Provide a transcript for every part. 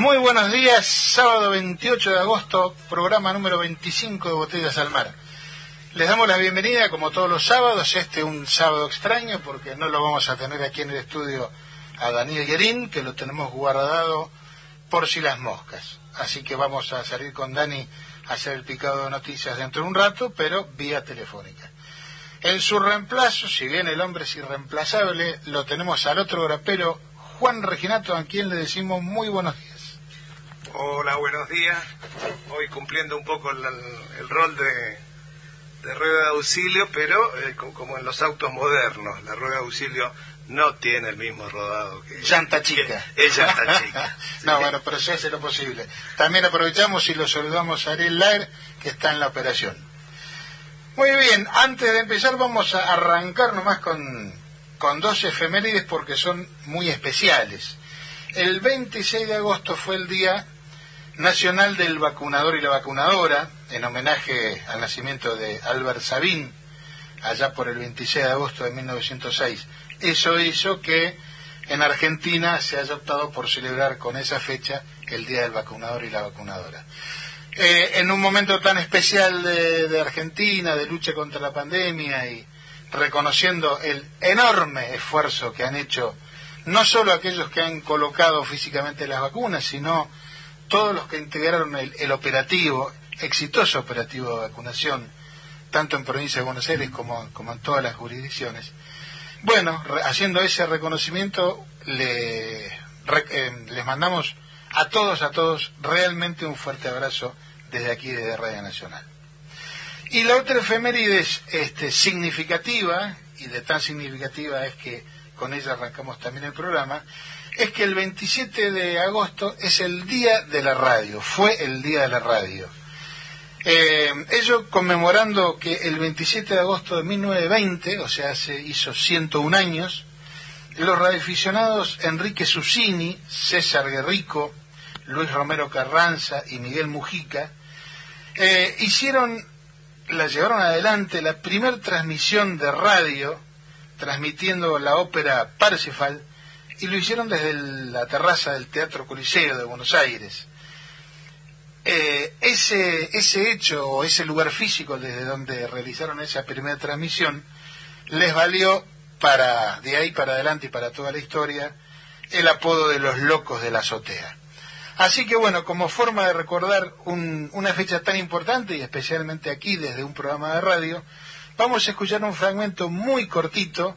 Muy buenos días, sábado 28 de agosto, programa número 25 de Botellas al Mar. Les damos la bienvenida, como todos los sábados, este un sábado extraño, porque no lo vamos a tener aquí en el estudio a Daniel Guerín, que lo tenemos guardado por si las moscas. Así que vamos a salir con Dani a hacer el picado de noticias dentro de un rato, pero vía telefónica. En su reemplazo, si bien el hombre es irreemplazable, lo tenemos al otro grapero, Juan Reginato, a quien le decimos muy buenos días. Hola, buenos días. Hoy cumpliendo un poco el, rol de, rueda de auxilio, pero eh, como en los autos modernos, la rueda de auxilio no tiene el mismo rodado que... Llanta chica. es llanta chica. no, bueno, pero se hace lo posible. También aprovechamos y lo saludamos a Ariel Laer, que está en la operación. Muy bien, antes de empezar vamos a arrancar nomás con, con dos efemérides porque son muy especiales. El 26 de agosto fue el día Nacional del Vacunador y la Vacunadora, en homenaje al nacimiento de Albert Sabin, allá por el 26 de agosto de 1906. Eso hizo que en Argentina se haya optado por celebrar con esa fecha el Día del Vacunador y la Vacunadora. Eh, en un momento tan especial de, Argentina, de lucha contra la pandemia y reconociendo el enorme esfuerzo que han hecho no solo aquellos que han colocado físicamente las vacunas, sino todos los que integraron el, operativo, exitoso operativo de vacunación, tanto en provincia de Buenos Aires como, en todas las jurisdicciones. Bueno, haciendo ese reconocimiento, eh, les mandamos a todos, a todos, realmente un fuerte abrazo desde aquí, desde Radio Nacional. Y la otra efeméride este, significativa, y de tan significativa es que con ella arrancamos también el programa, es que el 27 de agosto es el día de la radio, fue el día de la radio. Eh, ello conmemorando que el 27 de agosto de 1920, o sea, se hizo 101 años, los radioaficionados Enrique Susini, César Guerrico, Luis Romero Carranza y Miguel Mujica eh, hicieron, la llevaron adelante la primer transmisión de radio, transmitiendo la ópera Parsifal, y lo hicieron desde la terraza del Teatro Coliseo de Buenos Aires. Eh, ese, ese hecho o ese lugar físico desde donde realizaron esa primera transmisión les valió para de ahí para adelante y para toda la historia el apodo de los locos de la azotea. Así que bueno, como forma de recordar una fecha tan importante y especialmente aquí desde un programa de radio, vamos a escuchar un fragmento muy cortito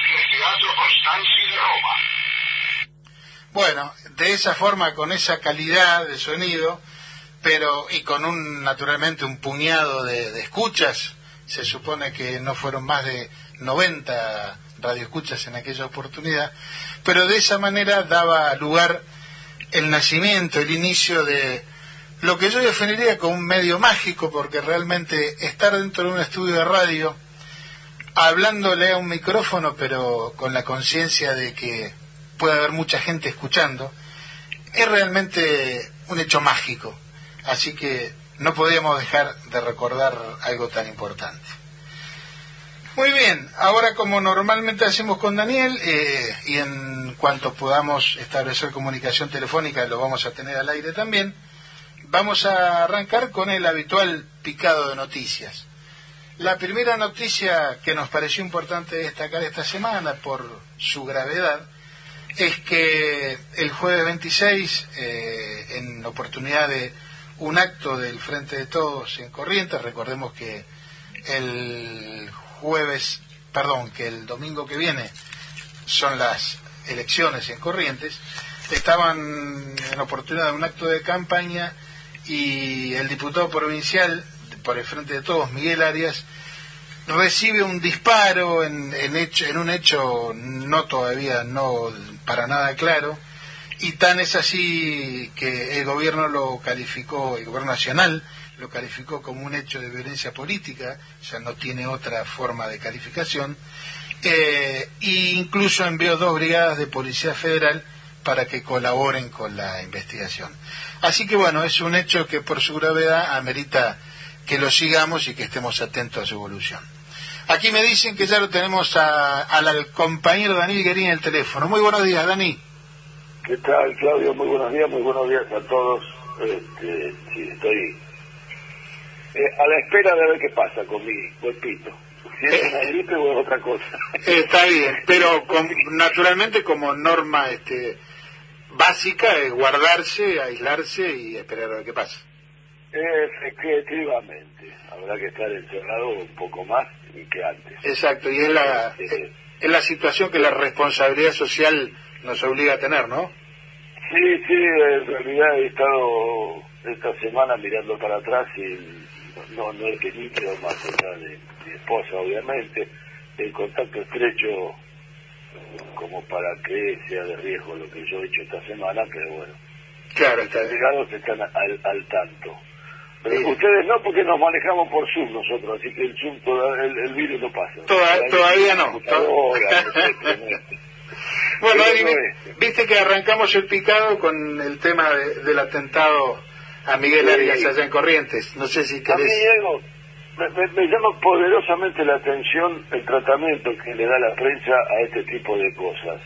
Teatro de Roma. Bueno, de esa forma, con esa calidad de sonido, pero y con un naturalmente un puñado de, escuchas, se supone que no fueron más de 90 radioescuchas en aquella oportunidad, pero de esa manera daba lugar el nacimiento, el inicio de lo que yo definiría como un medio mágico, porque realmente estar dentro de un estudio de radio hablándole a un micrófono, pero con la conciencia de que puede haber mucha gente escuchando, es realmente un hecho mágico. Así que no podíamos dejar de recordar algo tan importante. Muy bien, ahora como normalmente hacemos con Daniel, eh, y en cuanto podamos establecer comunicación telefónica lo vamos a tener al aire también, vamos a arrancar con el habitual picado de noticias. La primera noticia que nos pareció importante destacar esta semana por su gravedad es que el jueves 26, eh, en oportunidad de un acto del Frente de Todos en Corrientes, recordemos que el jueves, perdón, que el domingo que viene son las elecciones en Corrientes, estaban en oportunidad de un acto de campaña y el diputado provincial por el Frente de Todos, Miguel Arias, recibe un disparo en, hecho, en un hecho no todavía no para nada claro y tan es así que el gobierno lo calificó, el gobierno nacional lo calificó como un hecho de violencia política, o sea, no tiene otra forma de calificación, eh, e incluso envió dos brigadas de Policía Federal para que colaboren con la investigación. Así que bueno, es un hecho que por su gravedad amerita que lo sigamos y que estemos atentos a su evolución. Aquí me dicen que ya lo tenemos al compañero Daniel Guerín en el teléfono. Muy buenos días, Dani. ¿Qué tal, Claudio? Muy buenos días, muy buenos días a todos. Este, sí, estoy eh, a la espera de ver qué pasa con mi cuerpito. Si es una gripe o es otra cosa. Está bien, pero naturalmente como norma este, básica es guardarse, aislarse y esperar a ver qué pasa. Efectivamente, habrá que estar encerrado un poco más que antes. Exacto, y es la, es la situación que la responsabilidad social nos obliga a tener, ¿no? Sí, sí, en realidad he estado esta semana mirando para atrás y no, no he tenido más allá de mi esposa, obviamente, el contacto estrecho como para que sea de riesgo lo que yo he hecho esta semana, pero bueno. Claro, está llegados están al, al tanto. Pero ustedes no, porque nos manejamos por Zoom nosotros, así que el Zoom, el, el, virus no pasa. todavía no. bueno, viste que arrancamos el picado con el tema del atentado a Miguel Arias allá en Corrientes. No sé si querés... A mí, me, llama poderosamente la atención el tratamiento que le da la prensa a este tipo de cosas.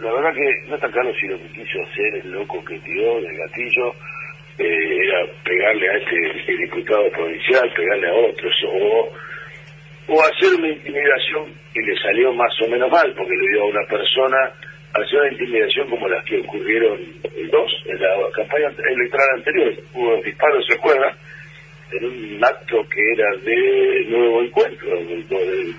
La verdad que no está claro si lo que quiso hacer el loco que tiró del gatillo eh, era pegarle a este diputado provincial, pegarle a otros, o, o hacer una intimidación y le salió más o menos mal, porque le dio a una persona hacer una intimidación como las que ocurrieron dos en la campaña electoral anterior. Hubo disparos, ¿se acuerdan? En un acto que era de nuevo encuentro.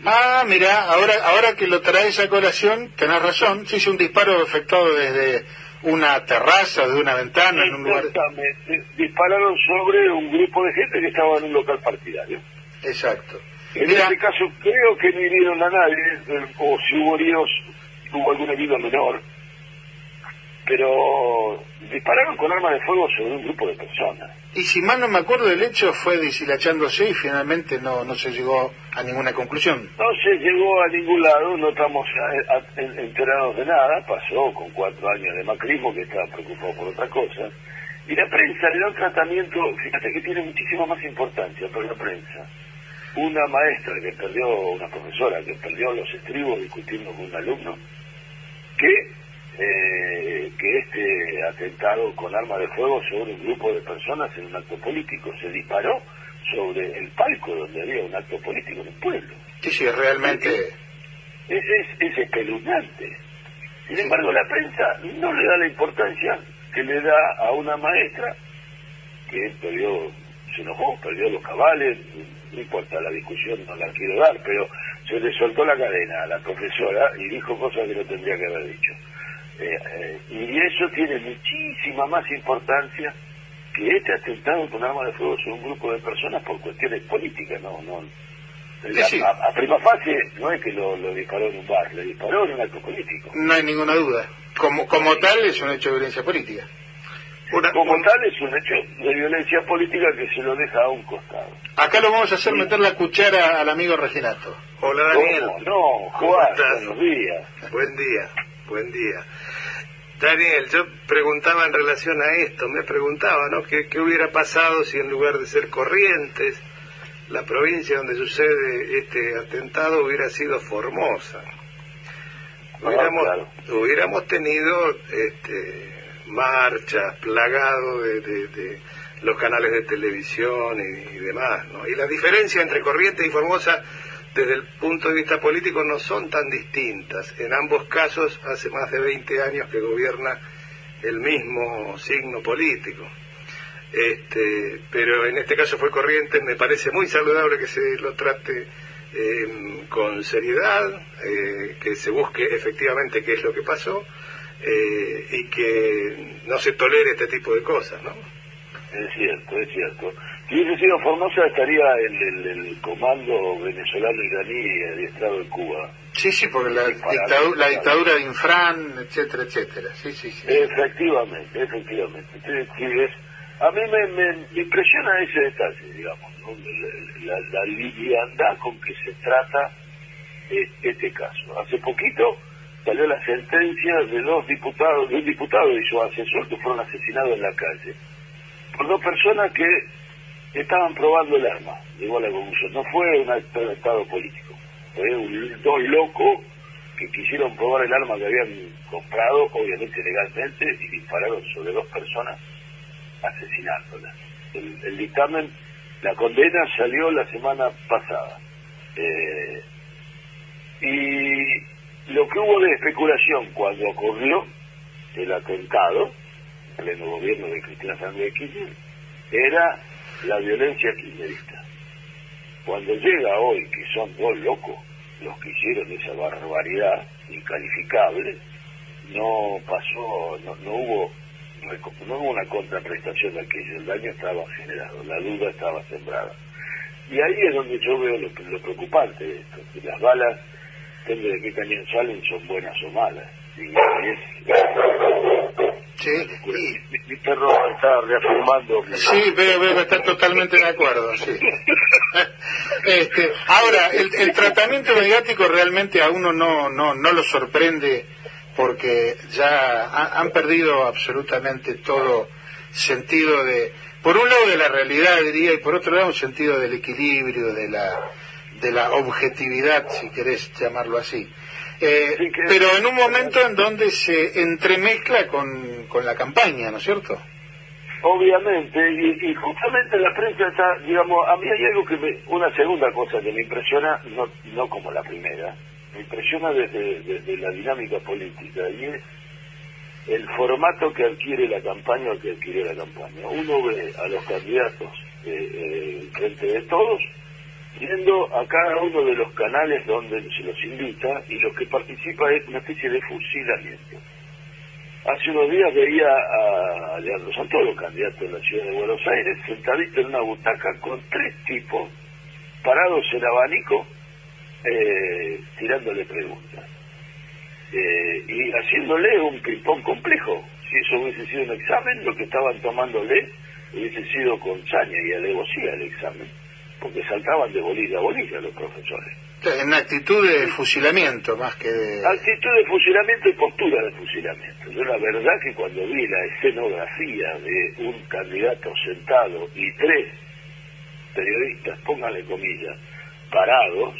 Ah, mira, ahora, ahora que lo traes a colación, tenés razón, se hizo un disparo efectuado desde una terraza, de una ventana, en un lugar... Exactamente, dispararon sobre un grupo de gente que estaba en un local partidario. Exacto. En este caso creo que no hirieron a nadie, o si hubo heridos, hubo algún herido menor, pero dispararon con armas de fuego sobre un grupo de personas. Y si mal no me acuerdo, el hecho fue deshilachándose y finalmente no, no se llegó a ninguna conclusión. No se llegó a ningún lado, no estamos enterados de nada, pasó con cuatro años de macrismo que estaba preocupado por otra cosa. Y la prensa le da un tratamiento, fíjate que tiene muchísima más importancia para la prensa. Una maestra que perdió, una profesora que perdió los estribos discutiendo con un alumno, que, eh, que este atentado con arma de fuego sobre un grupo de personas en un acto político se disparó sobre el palco donde había un acto político en el pueblo. Sí, sí, realmente. Es, es, es espeluznante. Sin embargo, la prensa no le da la importancia que le da a una maestra que perdió, se enojó, perdió los cabales, no importa la discusión, no la quiero dar, pero se le soltó la cadena a la profesora y dijo cosas que no tendría que haber dicho. Eh, eh, y eso tiene muchísima más importancia que este atentado con arma de fuego sobre un grupo de personas por cuestiones políticas, no, no. A, prima fase no es que lo, disparó en un bar, le disparó en un acto político. No hay ninguna duda. Como, como tal es un hecho de violencia política. como tal es un hecho de violencia política que se lo deja a un costado. Acá lo vamos a hacer meter la cuchara al amigo Reginato. Hola Daniel. No, Juan, buenos días. Buen día, buen día. Daniel, yo preguntaba en relación a esto, me preguntaba, ¿no? ¿Qué, qué hubiera pasado si en lugar de ser Corrientes, la provincia donde sucede este atentado hubiera sido Formosa? Ah, hubiéramos, hubiéramos tenido este, marchas, plagado de, de, los canales de televisión y, demás, ¿no? Y la diferencia entre Corrientes y Formosa desde el punto de vista político no son tan distintas. En ambos casos hace más de 20 años que gobierna el mismo signo político. Este, pero en este caso fue corriente, me parece muy saludable que se lo trate eh, con seriedad, eh, que se busque efectivamente qué es lo que pasó eh, y que no se tolere este tipo de cosas, ¿no? Es cierto, es cierto. Si hubiese sido Formosa estaría el, el, comando venezolano iraní adiestrado en Cuba. Sí, sí, porque la, dictadura, la dictadura de Infran, etcétera, etcétera. Sí, sí, sí. Efectivamente, efectivamente. a mí me, me, impresiona ese detalle, digamos, la, la, liviandad con que se trata este caso. Hace poquito salió la sentencia de dos diputados, de un diputado y su asesor que fueron asesinados en la calle por dos personas que estaban probando el arma, llegó a la conclusión. No fue un estado político, fue un, dos locos que quisieron probar el arma que habían comprado, obviamente legalmente, y dispararon sobre dos personas, asesinándolas. El, dictamen, la condena salió la semana pasada. Eh, y lo que hubo de especulación cuando ocurrió el atentado, en el gobierno de Cristina Fernández de Kirchner, era la violencia kirchnerista. Cuando llega hoy, que son dos locos los que hicieron esa barbaridad incalificable, no pasó, no, no hubo no hubo una contraprestación de aquello, el daño estaba generado, la duda estaba sembrada. Y ahí es donde yo veo lo, preocupante de esto, que las balas, depende de qué cañón salen, son buenas o malas. Sí. Mi, perro está reafirmando. Sí, veo, veo que está totalmente de acuerdo. Sí. este, ahora, el, tratamiento mediático realmente a uno no, no, no lo sorprende porque ya han perdido absolutamente todo sentido de, por un lado de la realidad diría y por otro lado un sentido del equilibrio, de la, de la objetividad, si querés llamarlo así. Eh, pero en un momento en donde se entremezcla con, con la campaña, ¿no es cierto? Obviamente, y, justamente la prensa está, digamos, a mí hay algo que me, una segunda cosa que me impresiona, no, no como la primera, me impresiona desde, desde la dinámica política, y es el formato que adquiere la campaña o que adquiere la campaña. Uno ve a los candidatos eh, eh, frente de todos yendo a cada uno de los canales donde se los invita y lo que participa es una especie de fusilamiento. Hace unos días veía a Leandro Santoro, candidato de la ciudad de Buenos Aires, sentadito en una butaca con tres tipos parados en abanico eh, tirándole preguntas. Eh, y haciéndole un ping-pong complejo. Si eso hubiese sido un examen, lo que estaban tomándole hubiese sido con saña y alevosía el examen porque saltaban de bolilla a bolilla los profesores. En actitud de fusilamiento más que de... Actitud de fusilamiento y postura de fusilamiento. Yo la verdad que cuando vi la escenografía de un candidato sentado y tres periodistas, póngale comillas, parados,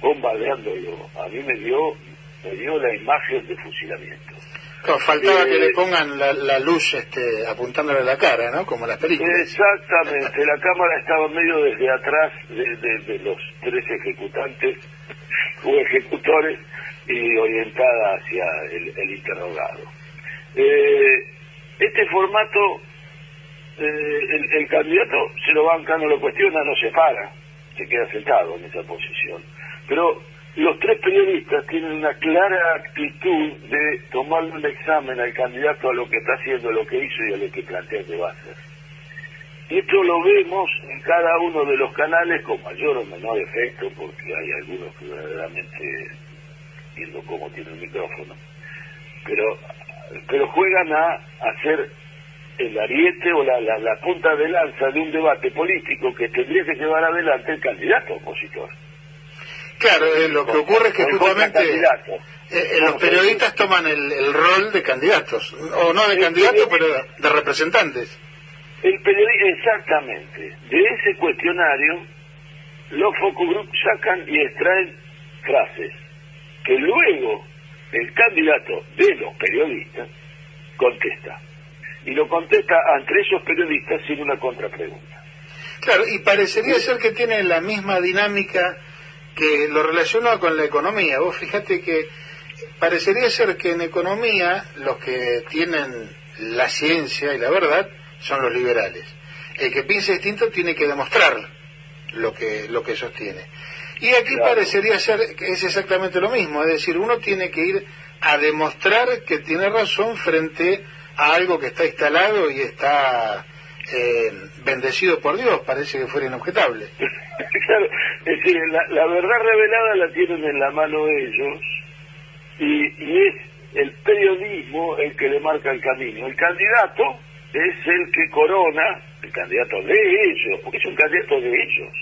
bombardeándolo, a mí me dio, me dio la imagen de fusilamiento faltaba que le eh, pongan la, luz este, apuntándole a la cara, ¿no? Como las películas. Exactamente, la cámara estaba medio desde atrás de, los tres ejecutantes o ejecutores y orientada hacia el, interrogado. Eh, este formato, eh, el, el, candidato se lo banca, no lo cuestiona, no se para, se queda sentado en esa posición. Pero los tres periodistas tienen una clara actitud de tomarle un examen al candidato a lo que está haciendo, a lo que hizo y a lo que plantea que va a hacer. Y esto lo vemos en cada uno de los canales con mayor o menor efecto, porque hay algunos que verdaderamente, viendo cómo tiene el micrófono, pero, pero juegan a hacer el ariete o la, la punta de lanza de un debate político que tendría que llevar adelante el candidato opositor. Claro, eh, lo que ocurre es que justamente eh, eh, los periodistas toman el, rol de candidatos, o no de candidatos, pero de representantes. El periodista, exactamente. De ese cuestionario, los focus group sacan y extraen frases que luego el candidato de los periodistas contesta. Y lo contesta entre esos periodistas sin una contrapregunta. Claro, y parecería ser que tiene la misma dinámica que lo relaciono con la economía. Vos fíjate que parecería ser que en economía los que tienen la ciencia y la verdad son los liberales. El que piensa distinto tiene que demostrar lo que, lo que sostiene. Y aquí parecería ser que es exactamente lo mismo, es decir, uno tiene que ir a demostrar que tiene razón frente a algo que está instalado y está eh, bendecido por Dios, parece que fuera inobjetable. claro, es decir, la, verdad revelada la tienen en la mano ellos y, y es el periodismo el que le marca el camino. El candidato es el que corona, el candidato de ellos, porque es un candidato de ellos.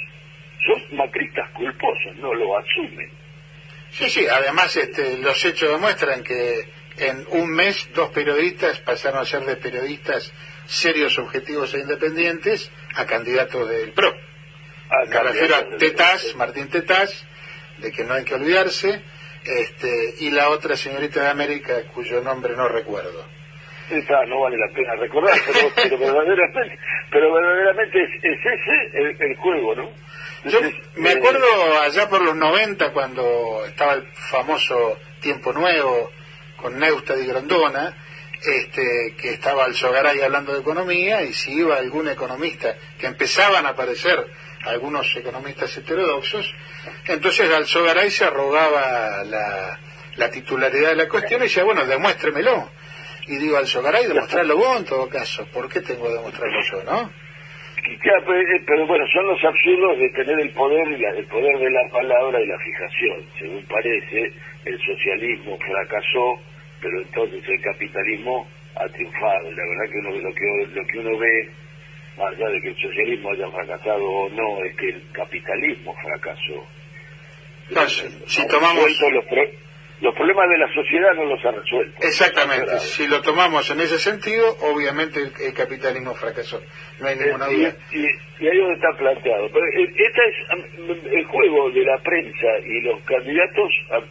Son macristas culposos, no lo asumen. Sí, sí, además este, los hechos demuestran que en un mes dos periodistas pasaron a ser de periodistas serios, objetivos e independientes a candidatos del PRO. Me refiero a Tetaz, Martín Tetaz, de que no hay que olvidarse, este, y la otra señorita de América cuyo nombre no recuerdo. Esa no vale la pena recordar, pero, verdaderamente, pero verdaderamente es, ese el, juego, ¿no? Yo me eh, acuerdo allá por los 90 cuando estaba el famoso Tiempo Nuevo con Neusta y Grandona, este, que estaba Alzogaray hablando de economía y si iba algún economista, que empezaban a aparecer algunos economistas heterodoxos, entonces Alzogaray se arrogaba la, la titularidad de la cuestión y decía, bueno, demuéstremelo. Y digo, Alzogaray, demostrarlo vos en todo caso, ¿por qué tengo que demostrarlo yo, no? Eh, pero, bueno, son los absurdos de tener el poder y el poder de la palabra y la fijación. Según parece, el socialismo fracasó pero entonces el capitalismo ha triunfado. La verdad que, uno, lo, que lo que uno ve, más allá de que el socialismo haya fracasado o no, es que el capitalismo fracasó. si tomamos... Los, los problemas de la sociedad no los ha resuelto. Exactamente, si lo tomamos en ese sentido, obviamente el, capitalismo fracasó, no hay ninguna duda. Y, ahí donde está planteado. Pero este es el juego de la prensa y los candidatos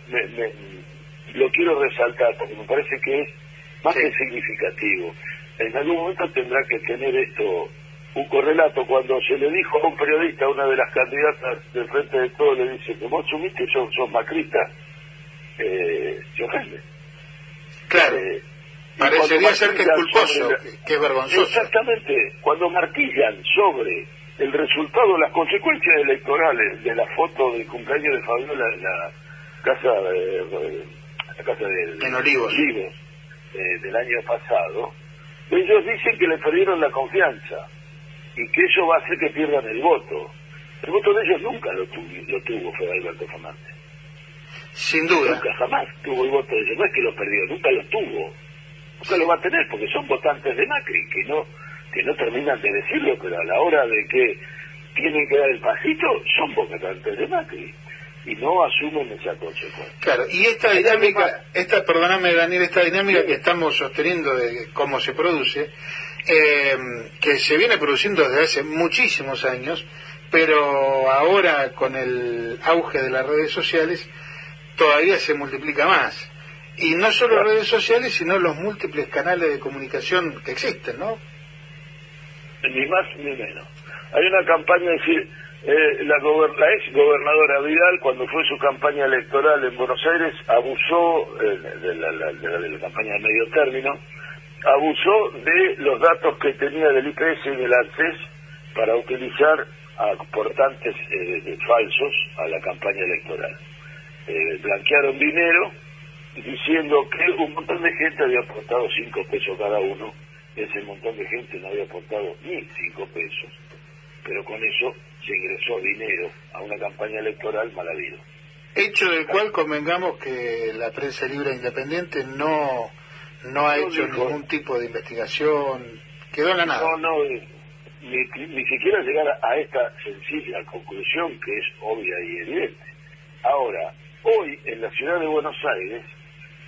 me, lo quiero resaltar porque me parece que es más que significativo. En algún momento tendrá que tener esto un correlato. Cuando se le dijo a un periodista, a una de las candidatas del Frente de Todo, le dice que vos sumiste, sos, sos macrista, eh, se ofende. Claro. Eh, Parecería ser que es culposo, que es vergonzoso. Exactamente. Cuando martillan sobre el resultado, las consecuencias electorales de la foto del cumpleaños de Fabiola en la casa de, la casa de, en Olivos, eh, del año pasado, ellos dicen que le perdieron la confianza y que eso va a hacer que pierdan el voto. El voto de ellos nunca lo, tuvo, lo tuvo Alberto Fernández. Sin duda. Nunca jamás tuvo el voto de ellos. No es que lo perdió, nunca lo tuvo. Nunca lo va a tener porque son votantes de Macri que no, que no terminan de decirlo, pero a la hora de que tienen que dar el pasito, son votantes de Macri y no asumen esa consecuencia. Claro, y esta dinámica, esta, perdóname Daniel, esta dinámica que estamos sosteniendo de cómo se produce, eh, que se viene produciendo desde hace muchísimos años, pero ahora con el auge de las redes sociales todavía se multiplica más. Y no solo redes sociales, sino los múltiples canales de comunicación que existen, ¿no? Ni más ni menos. Hay una campaña, de decir, eh, la, ex gobernadora Vidal, cuando fue su campaña electoral en Buenos Aires, abusó eh, de, la, campaña de medio término, abusó de los datos que tenía del IPS y del ANSES para utilizar aportantes eh, falsos a la campaña electoral. blanquearon dinero diciendo que un montón de gente había aportado cinco pesos cada uno, ese montón de gente no había aportado ni cinco pesos, pero con eso se ingresó dinero a una campaña electoral mal habido. Hecho del cual convengamos que la prensa libre independiente no, no ha hecho ningún tipo de investigación, quedó en la nada. No, no, eh, ni, siquiera llegar a, esta sencilla conclusión que es obvia y evidente. Ahora, hoy en la ciudad de Buenos Aires,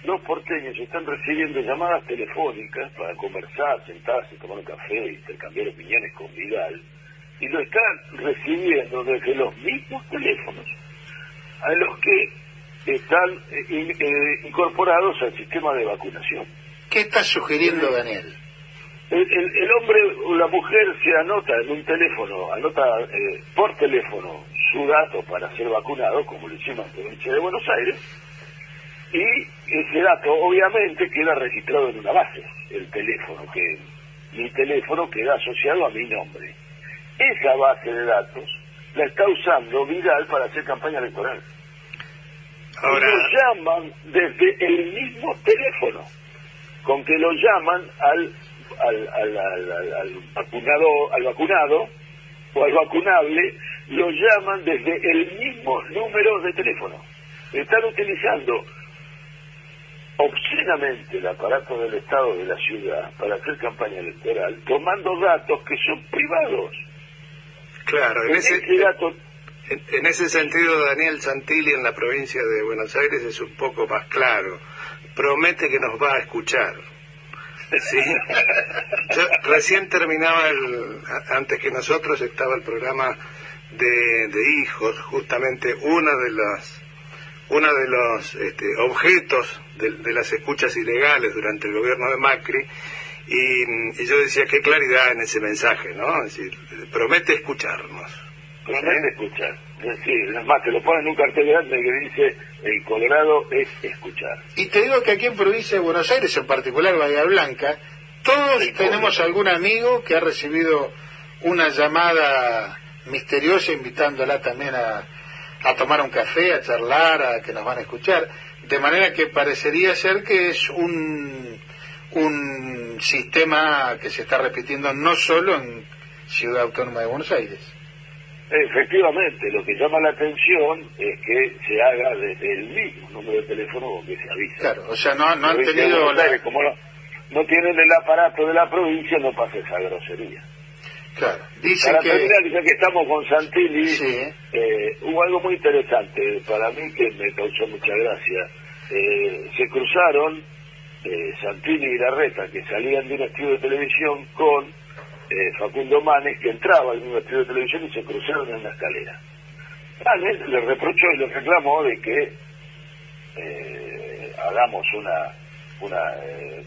los porteños están recibiendo llamadas telefónicas para conversar, sentarse, tomar un café, intercambiar opiniones con Vidal, y lo están recibiendo desde los mismos teléfonos a los que están eh, eh, incorporados al sistema de vacunación. ¿Qué está sugiriendo Daniel? El, hombre o la mujer se anota en un teléfono, anota eh, por teléfono su dato para ser vacunado, como lo hicimos en la provincia de Buenos Aires, y ese dato obviamente queda registrado en una base, el teléfono, que mi teléfono queda asociado a mi nombre. Esa base de datos la está usando Vidal para hacer campaña electoral. Ahora, Y lo llaman desde el mismo teléfono, con que lo llaman al, al, al, al, al- al vacunado, al vacunado o al vacunable, lo llaman desde el mismo número de teléfono. Están utilizando obscenamente el aparato del Estado de la ciudad para hacer campaña electoral, tomando datos que son privados. Claro, en ese, en, en ese sentido Daniel Santilli en la provincia de Buenos Aires es un poco más claro. Promete que nos va a escuchar. Sí. Yo recién terminaba el, antes que nosotros estaba el programa de, de hijos, justamente una de las uno de los este, objetos de, de las escuchas ilegales durante el gobierno de Macri y, y yo decía qué claridad en ese mensaje, ¿no? Es decir, promete escucharnos. promete escuchar. Sí, es más, te lo ponen en un cartel grande que dice el Colorado es escuchar. Y te digo que aquí en provincia de Buenos Aires, en particular Bahía Blanca, todos tenemos algún amigo que ha recibido una llamada misteriosa invitándola también a, a tomar un café, a charlar, a que nos van a escuchar. De manera que parecería ser que es un, un sistema que se está repitiendo no solo en Ciudad Autónoma de Buenos Aires. Efectivamente, lo que llama la atención es que se haga desde el mismo número de teléfono que se avisa. Claro, o sea, no, no han tenido Buenos la... Aires, como no, no tienen el aparato de la provincia, no pasa esa grosería. Claro, dicen Para que... terminar, ya que estamos con Santilli, Sí. eh, hubo algo muy interesante para mí que me causó mucha gracia. Eh, se cruzaron eh, Santilli y Larreta, que salían de un estudio de televisión, con eh, Facundo Manes, que entraba en un estudio de televisión y se cruzaron en la escalera. Manes le reprochó y le reclamó de que eh, hagamos una, una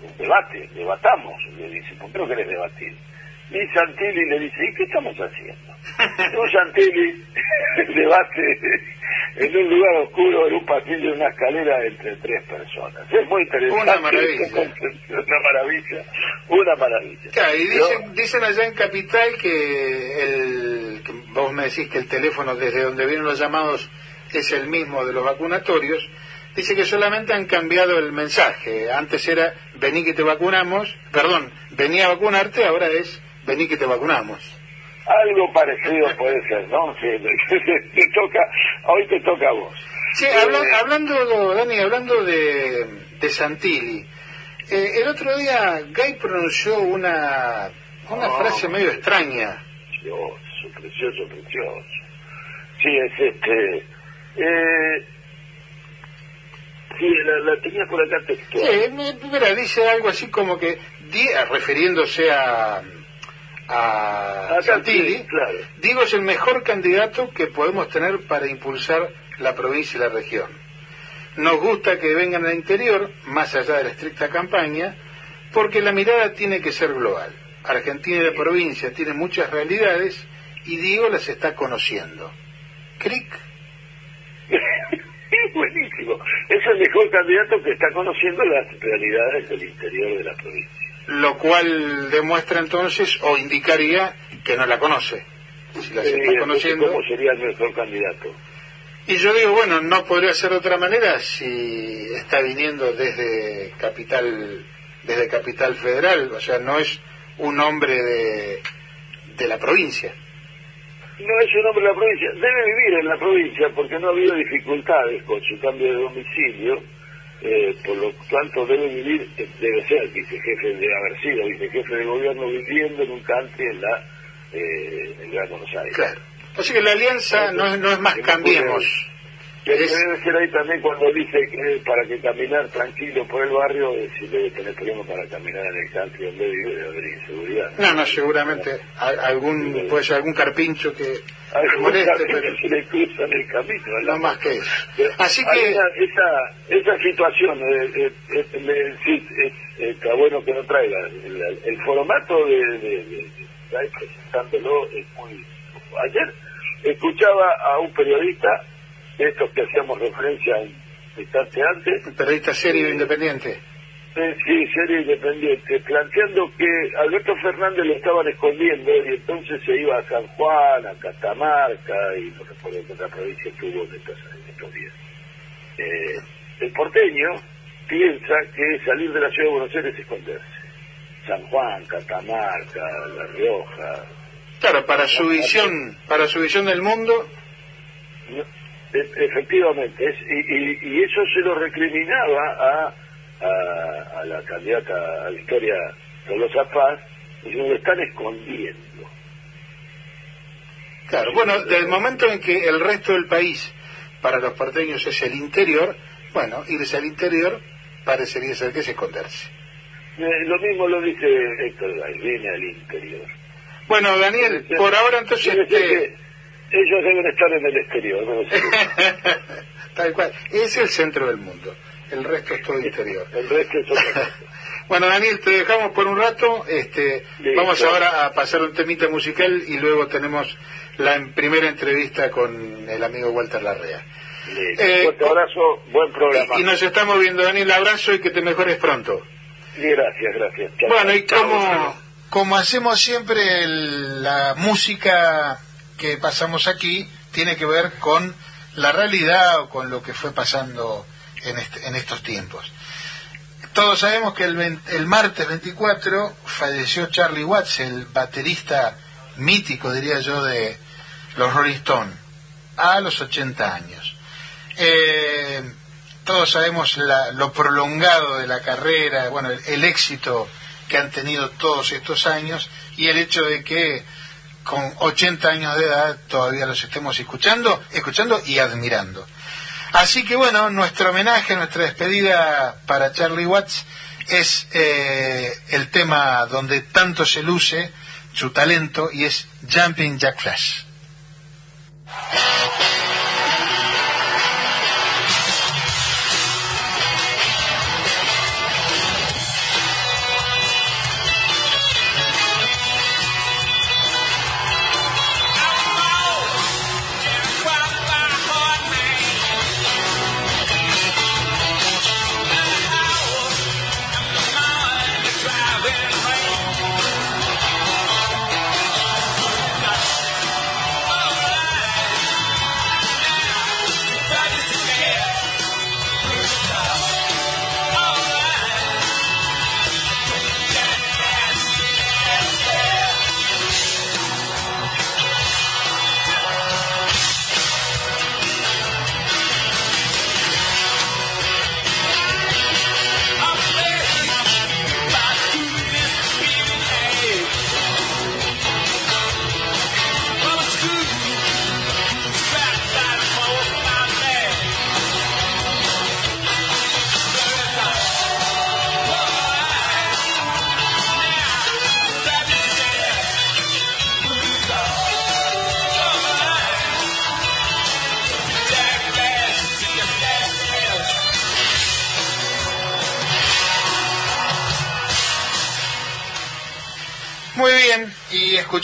un debate, debatamos. Le dice, ¿por qué no querés debatir? Y Santilli le dice, ¿y qué estamos haciendo? No, Santilli debate en un lugar oscuro, en un pasillo, en una escalera entre tres personas. Es muy interesante. Una maravilla. Una maravilla. Una maravilla. Claro, y dicen, dicen allá en Capital que, el, que vos me decís que el teléfono desde donde vienen los llamados es el mismo de los vacunatorios. Dice que solamente han cambiado el mensaje. Antes era vení que te vacunamos, perdón, vení a vacunarte, ahora es vení que te vacunamos. Algo parecido puede ser, ¿no? Sí, te toca, hoy te toca a vos. Sí, Eh, habla- hablando, Dani, hablando de, de Santilli, eh, el otro día Gay pronunció una, una Oh. frase medio extraña. Precioso, precioso, precioso. Sí, es este. Eh, sí, la, la tenía por acá textual. Sí, me- mira, dice algo así como que, refiriéndose a, a Santilli, claro. digo es el mejor candidato que podemos tener para impulsar la provincia y la región. Nos gusta que vengan al interior, más allá de la estricta campaña, porque la mirada tiene que ser global. Argentina y la provincia tienen muchas realidades y Diego las está conociendo. Cric. Buenísimo. Es el mejor candidato que está conociendo las realidades del interior de la provincia. Lo cual demuestra entonces o indicaría que no la conoce. Si la Eh, está conociendo. ¿Cómo sería el mejor candidato? Y yo digo, bueno, no podría ser de otra manera si está viniendo desde capital, desde capital federal, o sea, no es un hombre de, de la provincia. No es un hombre de la provincia. Debe vivir en la provincia porque no ha habido dificultades con su cambio de domicilio. Eh, por lo tanto, debe vivir, debe ser vicejefe, de haber sido vicejefe de gobierno viviendo en un country en la eh, en Gran Buenos Aires. Claro. Así que la alianza no es, no es más cambiemos. Que Es- debe ser ahí también cuando dice que para que caminar tranquilo por el barrio, eh, si debe tener problemas para caminar en el country donde vive, debe haber inseguridad. No, no, seguramente algún, puede ser algún carpincho que Algún moleste, pero se le cruza en el camino. no más que eso. Así hay que... una- esa, esa situación, eh, eh, eh, sí, es, eh, está bueno que no traiga. El, el formato de, de, de- de presentándolo es muy... Ayer escuchaba a un periodista, estos que hacíamos referencia un instante antes, Un periodista serio e independiente. Sí, serio independiente, planteando que Alberto Fernández lo estaban escondiendo y entonces se iba a San Juan, a Catamarca y no recuerdo qué otra provincia estuvo en estos, en estos días. Eh, el porteño piensa que salir de la ciudad de Buenos Aires es esconderse. San Juan, Catamarca, La Rioja, Claro, para su visión, para su visión del mundo, No, e- efectivamente, es- y, y- y eso se lo recriminaba a, a, a la candidata a Victoria Tolosa Paz, y lo están escondiendo. claro, bueno, del momento en que el resto del país para los porteños es el interior, bueno, irse al interior parecería ser que es esconderse. Eh, lo mismo lo dice Héctor Gay, viene al interior. Bueno, Daniel, por ahora entonces... Este, ellos deben estar en el exterior, no. Tal cual, es el centro del mundo, el resto es todo interior. el resto es cosa. Bueno, Daniel, te dejamos por un rato. Este, Listo. vamos ahora a pasar un temita musical y luego tenemos la en- primera entrevista con el amigo Walter Larrea. Listo. Eh, Fuerte abrazo, buen programa. Y, y nos estamos viendo, Daniel. Abrazo y que te mejores pronto. Y gracias, gracias. Chao. Bueno, y como, como hacemos siempre, el- la música que pasamos aquí tiene que ver con la realidad o con lo que fue pasando en, este- en estos tiempos. Todos sabemos que el, el martes 24 falleció Charlie Watts, el baterista mítico, diría yo, de los Rolling Stones, a los 80 años. Eh, todos sabemos la- lo prolongado de la carrera, bueno, el, el éxito que han tenido todos estos años y el hecho de que con 80 años de edad todavía los estemos escuchando, escuchando y admirando. Así que bueno, nuestro homenaje, nuestra despedida para Charlie Watts es eh, el tema donde tanto se luce su talento y es Jumping Jack Flash.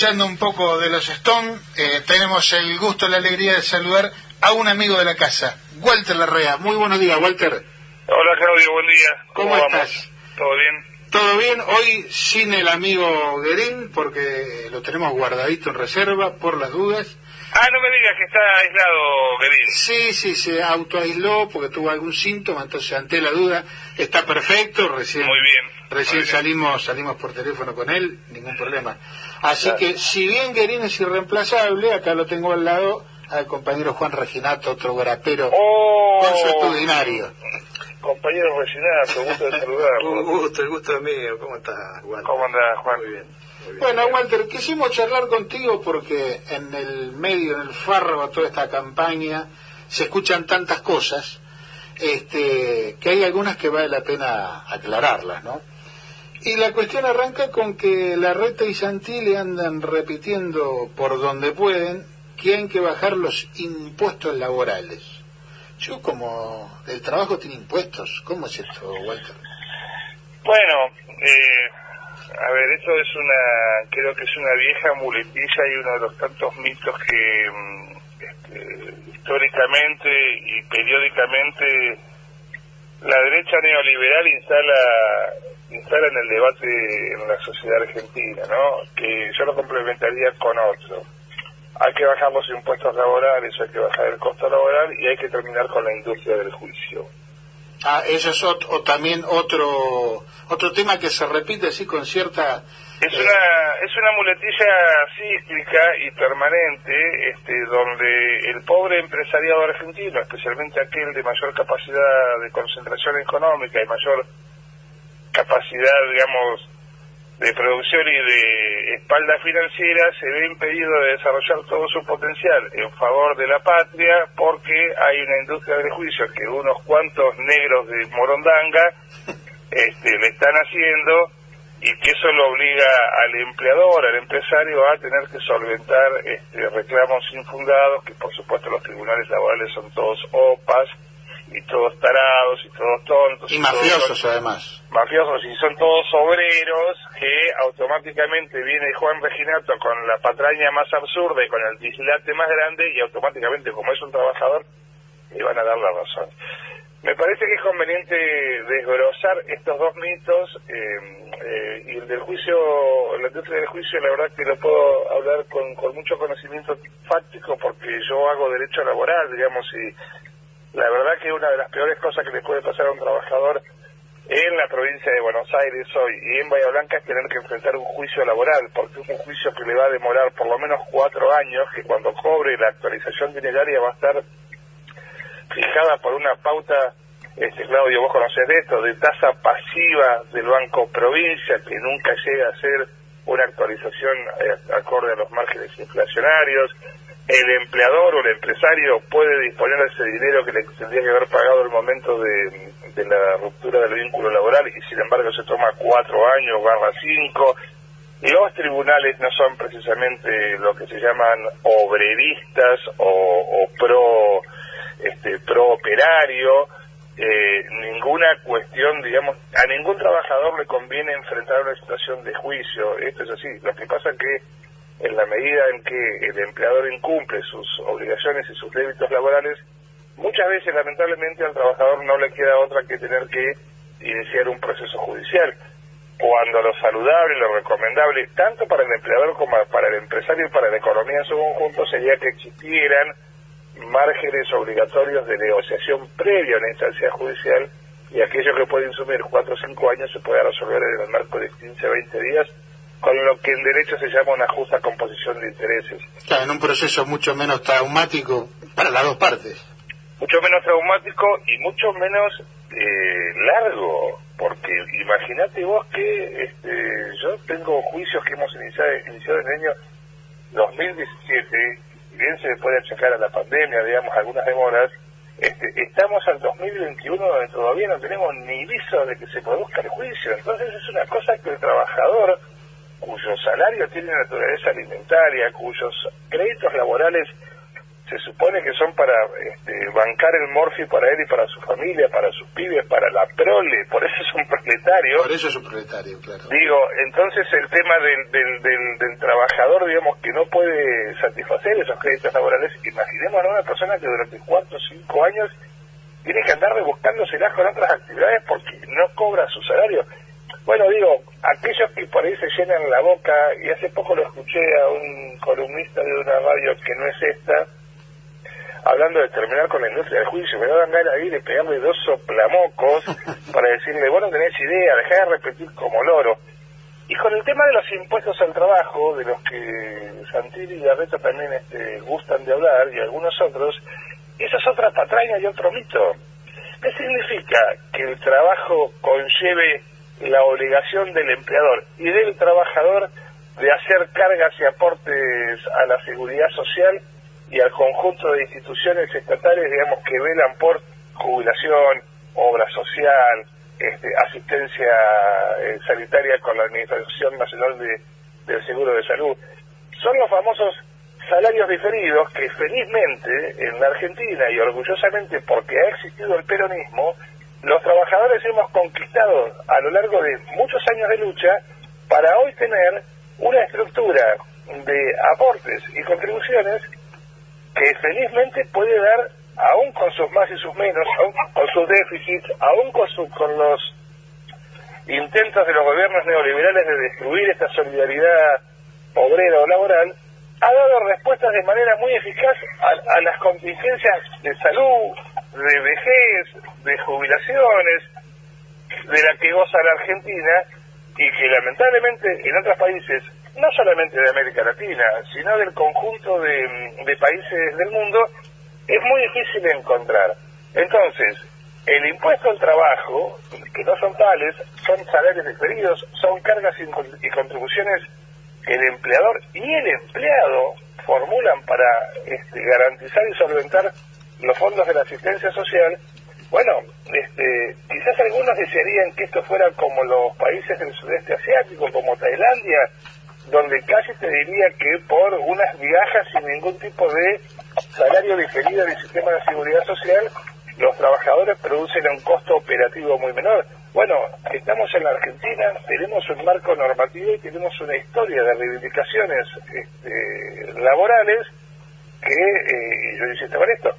Escuchando un poco de los Stone, eh, tenemos el gusto y la alegría de saludar a un amigo de la casa, Walter Larrea. Muy buenos días, Walter. Hola Claudio, buen día. ¿Cómo estás? ¿Todo bien? ¿Todo bien? Hoy sin el amigo Guerín, porque lo tenemos guardadito en reserva por las dudas. Ah, no me digas que está aislado, Guerín. Sí, sí, se autoaisló porque tuvo algún síntoma, entonces ante la duda está perfecto, recién, Muy bien. recién muy bien. salimos salimos por teléfono con él, ningún problema. Así que si bien Guerín es irreemplazable, acá lo tengo al lado al compañero Juan Reginato, otro grapero Oh, consuetudinario. compañero Reginato, gusto de Un saludarlo. gusto, el gusto es mío. ¿Cómo estás, Juan? ¿Cómo andás, Juan? Muy bien. muy bien. Bueno, Walter, quisimos charlar contigo porque en el medio, en el fárrago de toda esta campaña, se escuchan tantas cosas este, que hay algunas que vale la pena aclararlas, ¿no? Y la cuestión arranca con que la reta y Santilli andan repitiendo por donde pueden que hay que bajar los impuestos laborales. Yo como el trabajo tiene impuestos, ¿cómo es esto, Walter? Bueno, eh, a ver, eso es una, creo que es una vieja muletilla y uno de los tantos mitos que, mm, históricamente y periódicamente la derecha neoliberal instala instala en el debate en la sociedad argentina, ¿no? Que yo lo complementaría con otro. Hay que bajar los impuestos laborales, hay que bajar el costo laboral y hay que terminar con la industria del juicio. Ah, eso es ot- o también otro otro tema que se repite así con cierta... Es eh, una, es una muletilla cíclica y permanente, este, donde el pobre empresariado argentino, especialmente aquel de mayor capacidad de concentración económica y mayor capacidad, digamos, de producción y de espalda financiera, se ve impedido de desarrollar todo su potencial en favor de la patria porque hay una industria del juicio que unos cuantos negros de Morondanga este, le están haciendo y que eso lo obliga al empleador, al empresario a tener que solventar este, reclamos infundados, que por supuesto los tribunales laborales son todos opas y todos tarados y todos tontos. Y mafiosos además. mafiosos y son todos obreros que automáticamente viene Juan Reginato con la patraña más absurda y con el dislate más grande y automáticamente como es un trabajador le van a dar la razón. Me parece que es conveniente desglosar estos dos mitos eh, eh, y el del juicio, la industria del juicio, la verdad que lo puedo hablar con, con mucho conocimiento fáctico porque yo hago derecho laboral, digamos, y la verdad que una de las peores cosas que le puede pasar a un trabajador en la provincia de Buenos Aires hoy y en Bahía Blanca es tener que enfrentar un juicio laboral, porque es un juicio que le va a demorar por lo menos cuatro años, que cuando cobre la actualización dineraria va a estar fijada por una pauta, este Claudio, vos conocés de esto, de tasa pasiva del Banco Provincia, que nunca llega a ser una actualización eh, acorde a los márgenes inflacionarios. El empleador o el empresario puede disponer de ese dinero que le tendría que haber pagado el momento de, la ruptura del vínculo laboral y sin embargo se toma cuatro años, barra cinco. Los tribunales no son precisamente lo que se llaman obreristas o, o pro este, pro operario, eh, ninguna cuestión, digamos, a ningún trabajador le conviene enfrentar una situación de juicio, esto es así, lo que pasa que en la medida en que el empleador incumple sus obligaciones y sus débitos laborales, muchas veces lamentablemente al trabajador no le queda otra que tener que iniciar un proceso judicial, cuando lo saludable, lo recomendable, tanto para el empleador como para el empresario y para la economía en su conjunto, sería que existieran márgenes obligatorios de negociación previa a una instancia judicial y aquello que puede insumir cuatro o cinco años se pueda resolver en el marco de 15 o 20 días, con lo que en derecho se llama una justa composición de intereses. Claro, en un proceso mucho menos traumático para las dos partes. Mucho menos traumático y mucho menos eh, largo, porque imagínate vos que este, yo tengo juicios que hemos iniciado, iniciado en el año 2017 si bien se le puede achacar a la pandemia, digamos, algunas demoras, este, estamos al 2021 donde todavía no tenemos ni viso de que se produzca el juicio. Entonces es una cosa que el trabajador, cuyo salario tiene naturaleza alimentaria, cuyos créditos laborales se supone que son para este, bancar el morfi para él y para su familia, para sus pibes, para la prole, por eso es un proletario. Por eso es un proletario, claro. Digo, entonces el tema del, del, del, del trabajador, digamos, que no puede satisfacer esos créditos laborales, imaginemos a una persona que durante cuatro o cinco años tiene que andar rebuscándoselas con otras actividades porque no cobra su salario. Bueno, digo, aquellos que por ahí se llenan la boca, y hace poco lo escuché a un columnista de una radio que no es esta, hablando de terminar con la industria del juicio, me daban ganas de ir y pegarle dos soplamocos para decirle, vos no tenés idea, dejá de repetir como loro. Y con el tema de los impuestos al trabajo, de los que Santilli y Garreta también este, gustan de hablar, y algunos otros, esa es otra patraña y otro mito. ¿Qué significa que el trabajo conlleve la obligación del empleador y del trabajador de hacer cargas y aportes a la seguridad social y al conjunto de instituciones estatales, digamos, que velan por jubilación, obra social, este, asistencia eh, sanitaria con la Administración Nacional de, del Seguro de Salud. Son los famosos salarios diferidos que felizmente en la Argentina y orgullosamente porque ha existido el peronismo, los trabajadores hemos conquistado a lo largo de muchos años de lucha para hoy tener una estructura de aportes y contribuciones que felizmente puede dar, aún con sus más y sus menos, aún con sus déficits, aún con, su, con los intentos de los gobiernos neoliberales de destruir esta solidaridad obrera o laboral, ha dado respuestas de manera muy eficaz a, a las contingencias de salud, de vejez, de jubilaciones, de la que goza la Argentina y que lamentablemente en otros países, no solamente de América Latina, sino del conjunto de, países del mundo, es muy difícil encontrar. Entonces, el impuesto al trabajo, que no son tales, son salarios diferidos, son cargas y contribuciones que el empleador y el empleado formulan para este, garantizar y solventar los fondos de la asistencia social, bueno, este, quizás algunos desearían que esto fuera como los países del sudeste asiático, como Tailandia, donde casi te diría que por unas viajas sin ningún tipo de salario diferido del sistema de seguridad social, los trabajadores producen un costo operativo muy menor. Bueno, estamos en la Argentina, tenemos un marco normativo y tenemos una historia de reivindicaciones este, laborales que, eh, yo insisto con esto,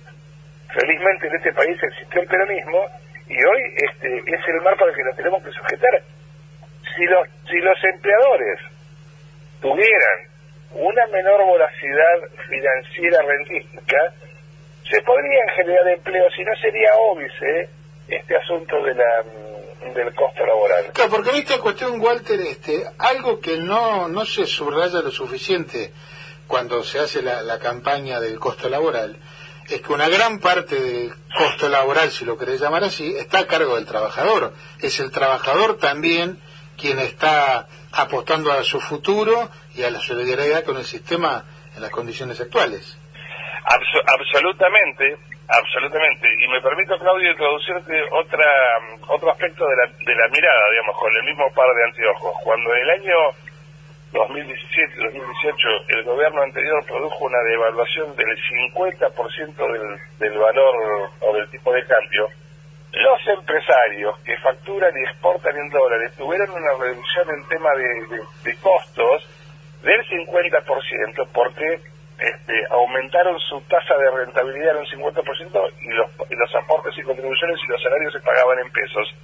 felizmente en este país existió el peronismo y hoy este es el marco al que nos tenemos que sujetar. Si los, si los empleadores tuvieran una menor voracidad financiera rentística, se podrían generar empleos y no sería óbice este asunto de la del costo laboral. Claro, porque en esta cuestión, Walter, este, algo que no, no se subraya lo suficiente cuando se hace la, la campaña del costo laboral, es que una gran parte del costo laboral, si lo querés llamar así, está a cargo del trabajador. Es el trabajador también quien está apostando a su futuro y a la solidaridad con el sistema en las condiciones actuales. Abs absolutamente, absolutamente. Y me permito, Claudio, introducirte otra, otro aspecto de la, de la mirada, digamos, con el mismo par de anteojos. Cuando en el año 2017-2018 el gobierno anterior produjo una devaluación del 50% del, del valor o del tipo de cambio, los empresarios que facturan y exportan en dólares tuvieron una reducción en tema de, de, costos del 50% porque este, aumentaron su tasa de rentabilidad en un 50% y los, y los aportes y contribuciones y los salarios se pagaban en pesos.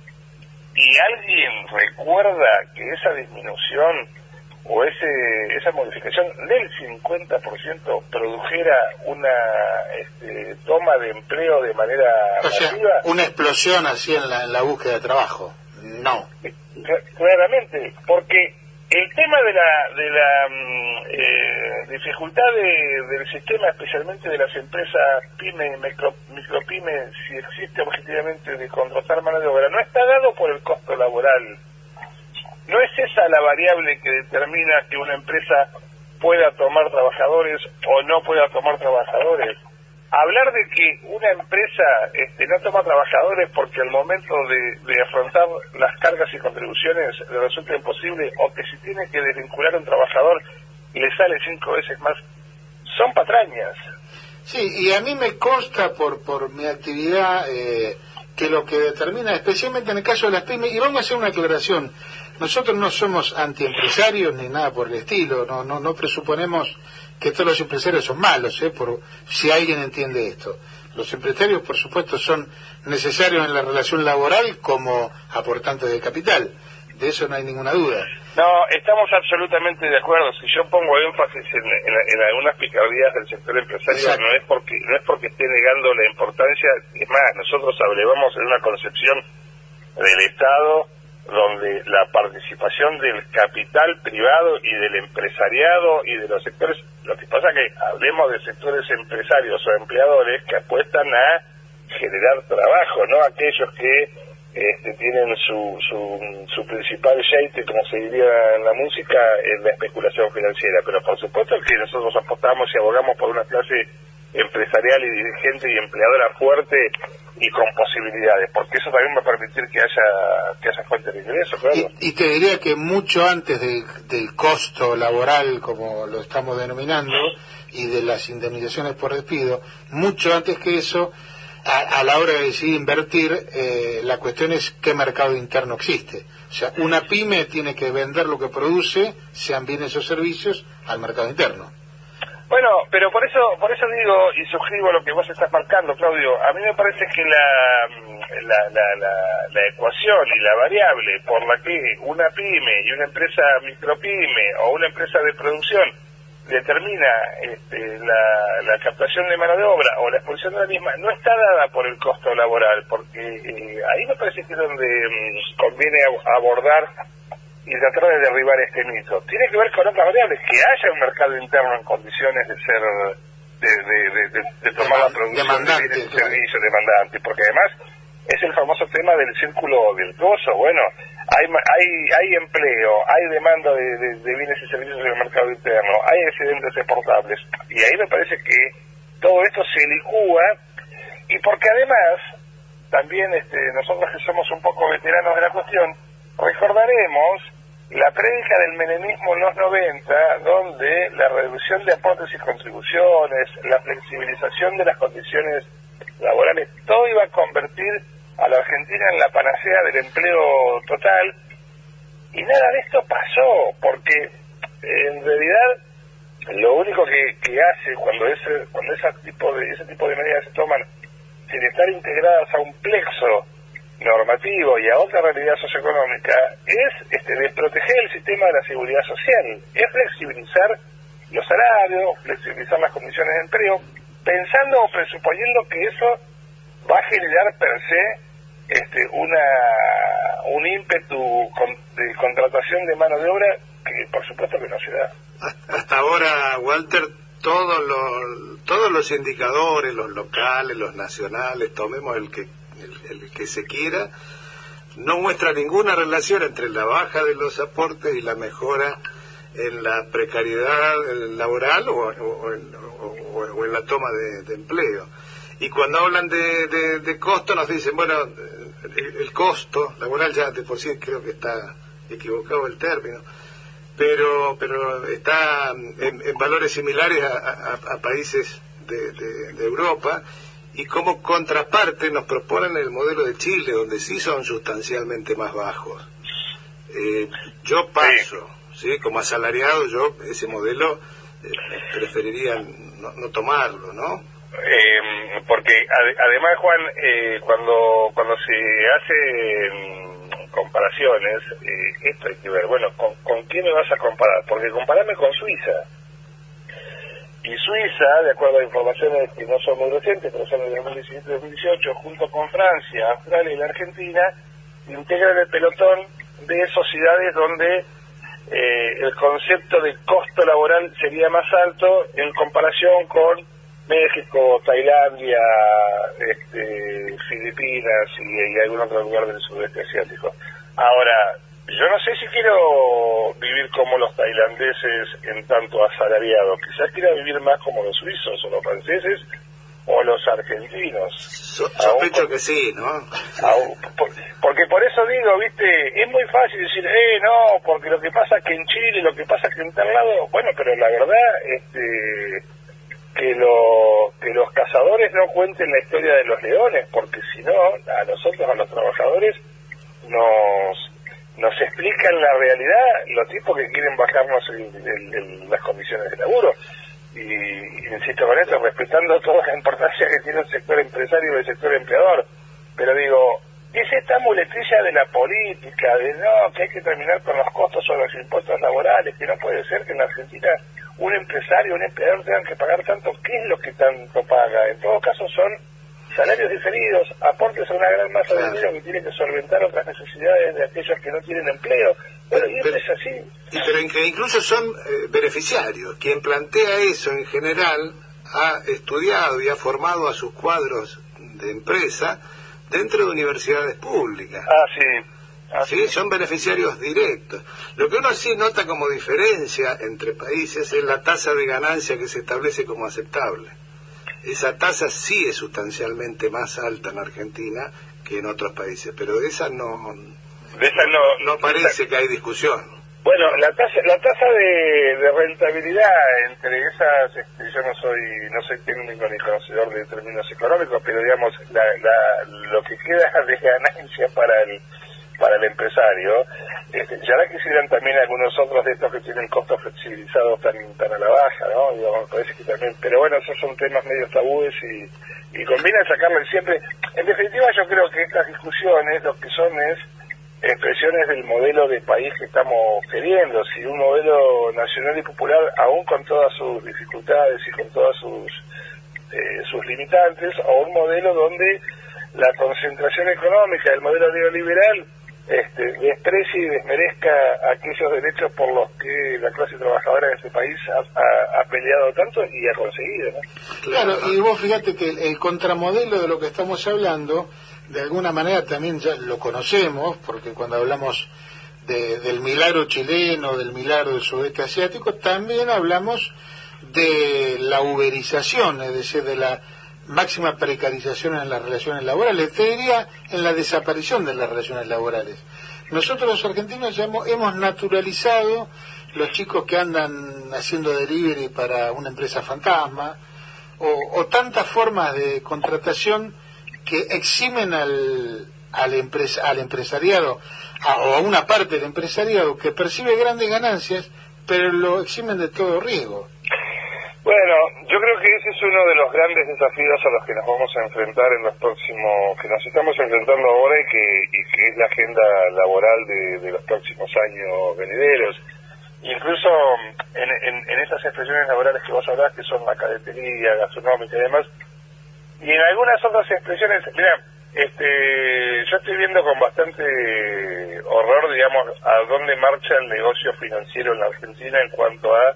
¿Y alguien recuerda que esa disminución o ese, esa modificación del 50% produjera una este, toma de empleo de manera o sea, una explosión así en la, en la búsqueda de trabajo. No. Claramente, porque el tema de la, de la mm, eh, dificultad de, del sistema, especialmente de las empresas pyme y micro, micropyme, si existe objetivamente de contratar mano de obra, no está dado por el costo laboral no es esa la variable que determina que una empresa pueda tomar trabajadores o no pueda tomar trabajadores. Hablar de que una empresa este, no toma trabajadores porque al momento de, afrontar las cargas y contribuciones le resulta imposible o que si tiene que desvincular a un trabajador le sale cinco veces más, son patrañas. Sí, y a mí me consta por, por mi actividad eh, que lo que determina, especialmente en el caso de las pymes, y vamos a hacer una aclaración, nosotros no somos antiempresarios ni nada por el estilo, no, no, no presuponemos que todos los empresarios son malos, ¿eh? por, si alguien entiende esto. Los empresarios, por supuesto, son necesarios en la relación laboral como aportantes de capital. De eso no hay ninguna duda. No, estamos absolutamente de acuerdo. Si yo pongo énfasis en, algunas picardías del sector empresarial, no es porque no es porque esté negando la importancia. Es más, nosotros hablamos en una concepción del Estado donde la participación del capital privado y del empresariado y de los sectores, lo que pasa que hablemos de sectores empresarios o empleadores que apuestan a generar trabajo, no aquellos que este, tienen su, su, su principal jeite, como se diría en la música, en la especulación financiera. Pero por supuesto que nosotros apostamos y abogamos por una clase empresarial y dirigente y empleadora fuerte y con posibilidades, porque eso también va a permitir que haya, que haya fuentes de ingreso, claro. Y, te diría que mucho antes del costo laboral, como lo estamos denominando, y de las indemnizaciones por despido, mucho antes que eso, a, la hora de decidir invertir, eh, la cuestión es qué mercado interno existe. O sea, una pyme tiene que vender lo que produce, sean bienes o servicios, al mercado interno. Bueno, pero por eso por eso digo y suscribo lo que vos estás marcando, Claudio. A mí me parece que la, la, la, la, la ecuación y la variable por la que una pyme y una empresa micropyme o una empresa de producción determina este, la, la captación de mano de obra o la exposición de la misma no está dada por el costo laboral, porque eh, ahí me parece que es donde mm, conviene ab- abordar y tratar de derribar este mito. Tiene que ver con otras variables, que haya un mercado interno en condiciones de ser, de, de, de, de- de tomar la producción de bienes y servicios demandante, porque además es el famoso tema del círculo virtuoso. Bueno, hay hay hay empleo, hay demanda de, de- de bienes y servicios en el mercado interno, hay excedentes exportables, y ahí me parece que todo esto se licúa, y porque además también este, nosotros que somos un poco veteranos de la cuestión, recordaremos la prédica del menemismo en los 90, donde la reducción de aportes y contribuciones, la flexibilización de las condiciones laborales, todo iba a convertir a la Argentina en la panacea del empleo total, y nada de esto pasó, porque en realidad lo único que, que hace cuando ese cuando ese tipo de ese tipo de medidas se toman sin estar integradas a un plexo normativo y a otra realidad socioeconómica es este de proteger el sistema de la seguridad social, es flexibilizar los salarios, flexibilizar las condiciones de empleo, pensando o presuponiendo que eso va a generar per se este, una un ímpetu con- de contratación de mano de obra que por supuesto que no se da. Hasta ahora, Walter, todos los, todos los indicadores, los locales, los nacionales, tomemos el que, el, que se quiera, no muestra ninguna relación entre la baja de los aportes y la mejora en la precariedad laboral o, en, la toma de, empleo. Y cuando hablan de, de- costo nos dicen, bueno, el, costo laboral ya de por sí creo que está equivocado el término, pero pero está en, valores similares a, a- a países de Europa y como contraparte nos proponen el modelo de Chile donde sí son sustancialmente más bajos. Eh, yo paso sí como asalariado yo ese modelo eh, preferiría no, no tomarlo no Eh, porque ade- además Juan eh, cuando cuando se hacen comparaciones eh, esto hay que ver bueno ¿con, con quién me vas a comparar porque compararme con Suiza y Suiza de acuerdo a informaciones que no son muy recientes pero son de 2017-2018 junto con Francia Australia y la Argentina integran el pelotón de sociedades donde eh, el concepto de costo laboral sería más alto en comparación con México, Tailandia, este, Filipinas y, y algún otro lugar del sudeste asiático. Ahora, yo no sé si quiero vivir como los tailandeses en tanto asalariado, quizás quiera vivir más como los suizos o los franceses o los argentinos. So- sospecho que sí no Aún- por- porque por eso digo, viste, es muy fácil decir, eh, no, porque lo que pasa que en Chile, lo que pasa que en tal lado, bueno, pero la verdad, este, que, lo, que los cazadores no cuenten la historia de los leones, porque si no, a nosotros, a los trabajadores, nos, nos explican la realidad los tipos que quieren bajarnos el- las condiciones de laburo. Y, insisto con esto, respetando toda la importancia que tiene el sector empresario y el sector empleador. Pero digo, es esta muletilla de la política, de no, que hay que terminar con los costos o los impuestos laborales, que no puede ser que en Argentina un empresario, un empleador tengan que pagar tanto. ¿Qué es lo que tanto paga? En todo caso son salarios diferidos, aportes a una gran masa de dinero que tiene que solventar otras necesidades de aquellos que no tienen empleo. Bueno, y Pero- es así. Y pero incluso son eh, beneficiarios. Quien plantea eso en general ha estudiado y ha formado a sus cuadros de empresa dentro de universidades públicas. Ah, sí. Ah, Sí, son beneficiarios directos. Lo que uno sí nota como diferencia entre países es la tasa de ganancia que se establece como aceptable. Esa tasa sí es sustancialmente más alta en Argentina que en otros países, pero de esa no, De esa no, no parece que hay discusión. Bueno, la tasa, la tasa de, de rentabilidad entre esas, este, yo no soy, no soy técnico ni conocedor de términos económicos, pero digamos, la, la, lo que queda de ganancia para el, para el empresario, este, ya la quisieran también algunos otros de estos que tienen costos flexibilizados tan, tan a la baja, ¿no? Digamos, parece que también, pero bueno, esos son temas medio tabúes y, y conviene sacarle siempre. En definitiva, yo creo que estas discusiones lo que son es expresiones del modelo de país que estamos queriendo, si un modelo nacional y popular, aún con todas sus dificultades y con todas sus, eh, sus limitantes, o un modelo donde la concentración económica del modelo neoliberal este, desprecie y desmerezca aquellos derechos por los que la clase trabajadora de este país ha, peleado tanto y ha conseguido. Claro, y vos fíjate que el contramodelo de lo que estamos hablando de alguna manera también ya lo conocemos, porque cuando hablamos del milagro chileno, del milagro del sudeste asiático, también hablamos de la uberización, es decir, de la máxima precarización en las relaciones laborales, te diría en la desaparición de las relaciones laborales. Nosotros los argentinos hemos, naturalizado los chicos que andan haciendo delivery para una empresa fantasma, o, tantas formas de contratación que eximen al, al, al empresariado o a una parte del empresariado que percibe grandes ganancias, pero lo eximen de todo riesgo. Bueno, yo creo que ese es uno de los grandes desafíos a los que nos vamos a enfrentar en los próximos, que nos estamos enfrentando ahora y que, y que es la agenda laboral de, los próximos años venideros. Incluso en, en, en esas expresiones laborales que vos hablás, que son la cadetería, gastronómica y demás, y en algunas otras expresiones, mira, este, yo estoy viendo con bastante horror, digamos, a dónde marcha el negocio financiero en la Argentina en cuanto a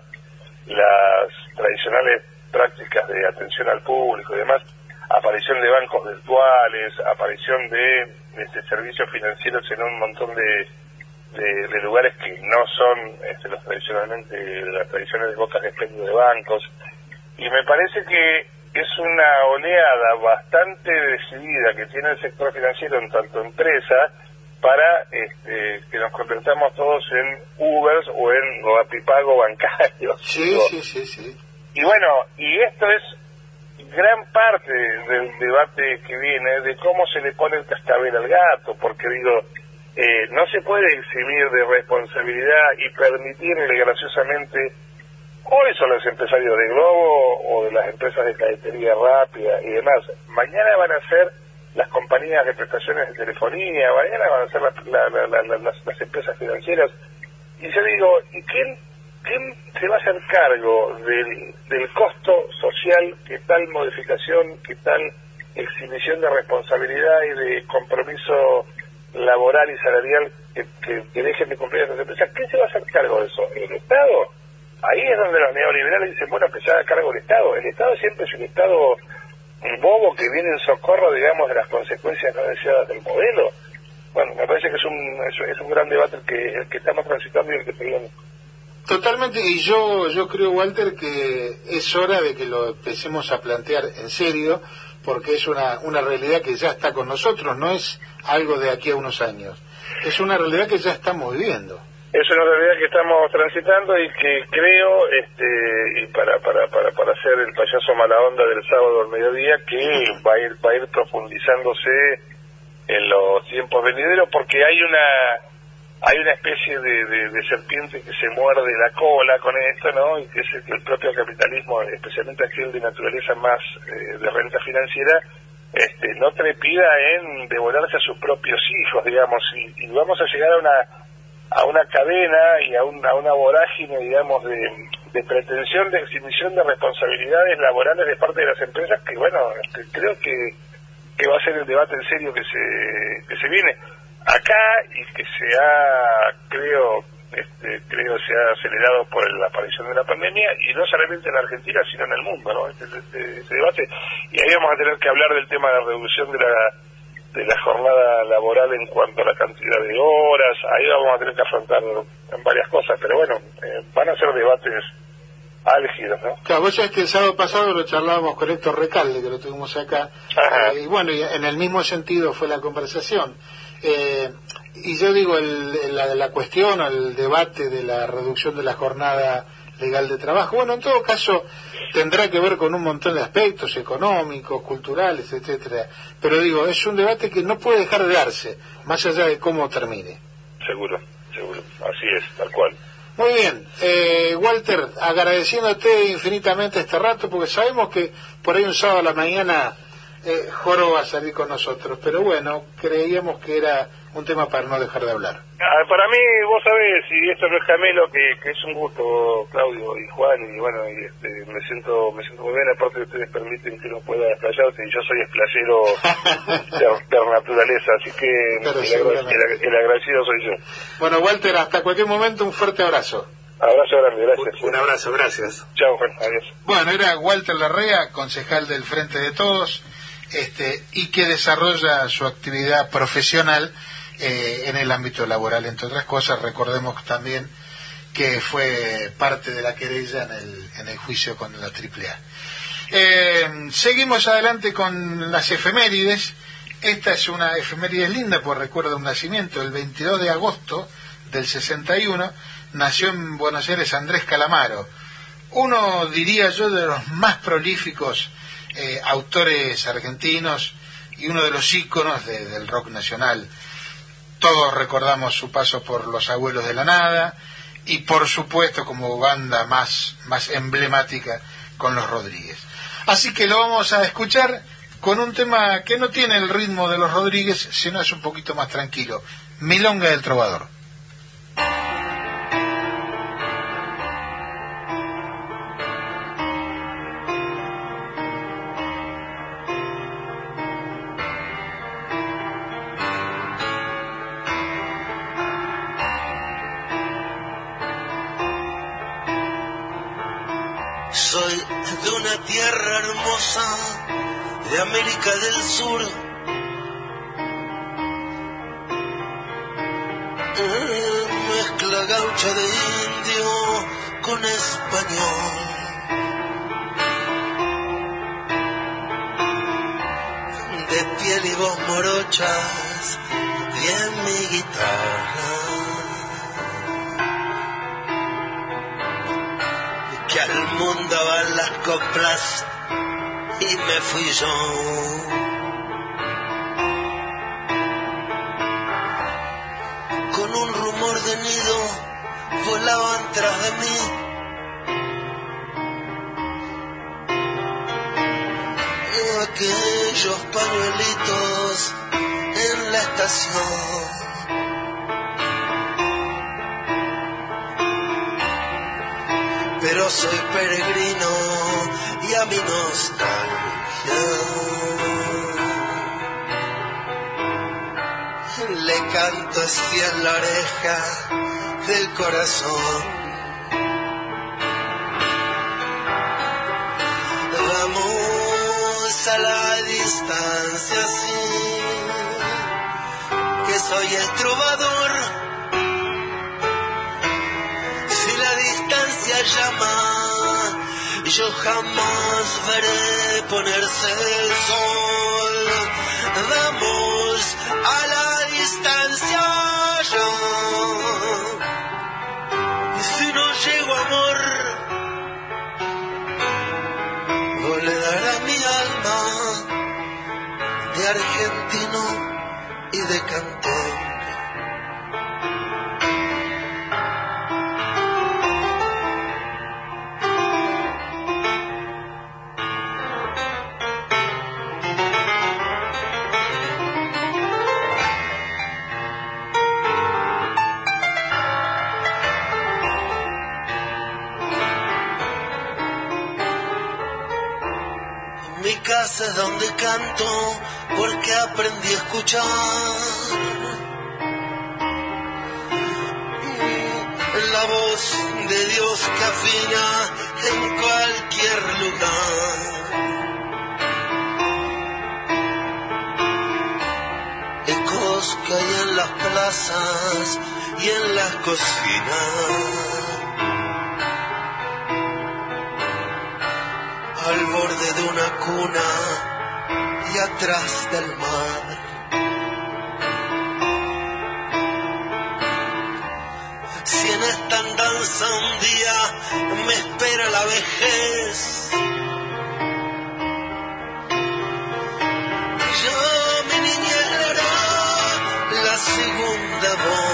las tradicionales prácticas de atención al público y demás, aparición de bancos virtuales, aparición de este, servicios financieros en un montón de, de, lugares que no son este, los tradicionalmente las tradiciones de bocas de de bancos. Y me parece que es una oleada bastante decidida que tiene el sector financiero en tanto empresa para este, que nos convertamos todos en Ubers o en Rapipago bancarios. Sí, sí, sí, sí. Y bueno, y esto es gran parte del debate que viene de cómo se le pone el cascabel al gato, porque digo, eh, no se puede eximir de responsabilidad y permitirle graciosamente Hoy son los empresarios de Globo o de las empresas de cadetería rápida y demás. Mañana van a ser las compañías de prestaciones de telefonía, mañana van a ser las, empresas financieras. Y yo digo, ¿y quién, quién se va a hacer cargo del, del costo social que tal modificación, que tal exhibición de responsabilidad y de compromiso laboral y salarial que, que, dejen de cumplir esas empresas? ¿Quién se va a hacer cargo de eso? ¿El Estado? Ahí es donde los neoliberales dicen, bueno, que se haga cargo el Estado. El Estado siempre es un Estado bobo que viene en socorro, digamos, de las consecuencias no del modelo. Bueno, me parece que es un, es, un gran debate el que, el que estamos transitando y el que tenemos. Totalmente, y yo, yo creo, Walter, que es hora de que lo empecemos a plantear en serio, porque es una, una realidad que ya está con nosotros, no es algo de aquí a unos años. Es una realidad que ya estamos viviendo es una realidad que estamos transitando y que creo, este, y para, para, para, para hacer el payaso mala onda del sábado al mediodía, que va a ir, va a ir profundizándose en los tiempos venideros porque hay una, hay una especie de, de, serpiente que se muerde la cola con esto, ¿no? Y que es el, propio capitalismo, especialmente aquel de naturaleza más eh, de renta financiera, este, no trepida en devorarse a sus propios hijos, digamos, y vamos a llegar a una a una cadena y a, una vorágine, digamos, de, pretensión de exhibición de responsabilidades laborales de parte de las empresas, que bueno, creo que, que va a ser el debate en serio que se, que se viene acá y que se ha, creo, este, creo se ha acelerado por la aparición de la pandemia y no solamente en la Argentina sino en el mundo, ¿no? Este, este, este debate y ahí vamos a tener que hablar del tema de reducción de la de la jornada laboral en cuanto a la cantidad de horas, ahí vamos a tener que afrontar varias cosas, pero bueno, eh, van a ser debates álgidos, ¿no? Claro, vos sabés que el sábado pasado lo charlábamos con Héctor Recalde, que lo tuvimos acá, eh, y bueno, en el mismo sentido fue la conversación. Eh, y yo digo, el, la, la cuestión, el debate de la reducción de la jornada legal de trabajo. Bueno, en todo caso tendrá que ver con un montón de aspectos económicos, culturales, etcétera. Pero digo, es un debate que no puede dejar de darse, más allá de cómo termine. Seguro, seguro. Así es, tal cual. Muy bien, eh, Walter, agradeciéndote infinitamente este rato, porque sabemos que por ahí un sábado a la mañana eh, Joro va a salir con nosotros, pero bueno, creíamos que era un tema para no dejar de hablar. Ah, para mí, vos sabés, y esto no es camelo, que, que es un gusto, Claudio y Juan, y bueno, y este, me siento me siento muy bien, aparte ustedes permiten que uno pueda desplayarse, y yo soy explayero de, de naturaleza, así que el, el- el agradecido soy yo. Bueno, Walter, hasta cualquier momento un fuerte abrazo. Abrazo grande, gracias. Un abrazo, gracias. Chao, Juan, adiós. Bueno, era Walter Larrea, concejal del Frente de Todos, este, y que desarrolla su actividad profesional eh, en el ámbito laboral, entre otras cosas. Recordemos también que fue parte de la querella en el, en el juicio con la AAA. Eh, seguimos adelante con las efemérides. Esta es una efeméride linda, por recuerdo un nacimiento. El 22 de agosto del 61 nació en Buenos Aires Andrés Calamaro, uno, diría yo, de los más prolíficos eh, autores argentinos y uno de los íconos de- del rock nacional. Todos recordamos su paso por Los Abuelos de la Nada y, por supuesto, como banda más, más emblemática con Los Rodríguez. Así que lo vamos a escuchar con un tema que no tiene el ritmo de Los Rodríguez, sino es un poquito más tranquilo. Milonga del Trovador. Tierra hermosa de América del Sur. Mezcla gaucha de indio con español. De piel y voz morochas y en mi guitarra. Que al mundo van las coplas y me fui yo. Con un rumor de nido volaban tras de mí. Aquellos pañuelitos en la estación. Soy peregrino y a mi nostalgia le canto en la oreja del corazón. Vamos a la distancia, sí, que soy el trovador. Llama, yo jamás veré ponerse el sol. Vamos a la distancia ya. Si no llego amor, vos le dará mi alma de argentino y de cantor. Mi casa es donde canto porque aprendí a escuchar. La voz de Dios que afina en cualquier lugar. Ecos que hay en las plazas y en las cocinas. Al borde de una cuna y atrás del mar. si en esta andanza un día me espera la vejez. Yo, mi le hará la segunda voz.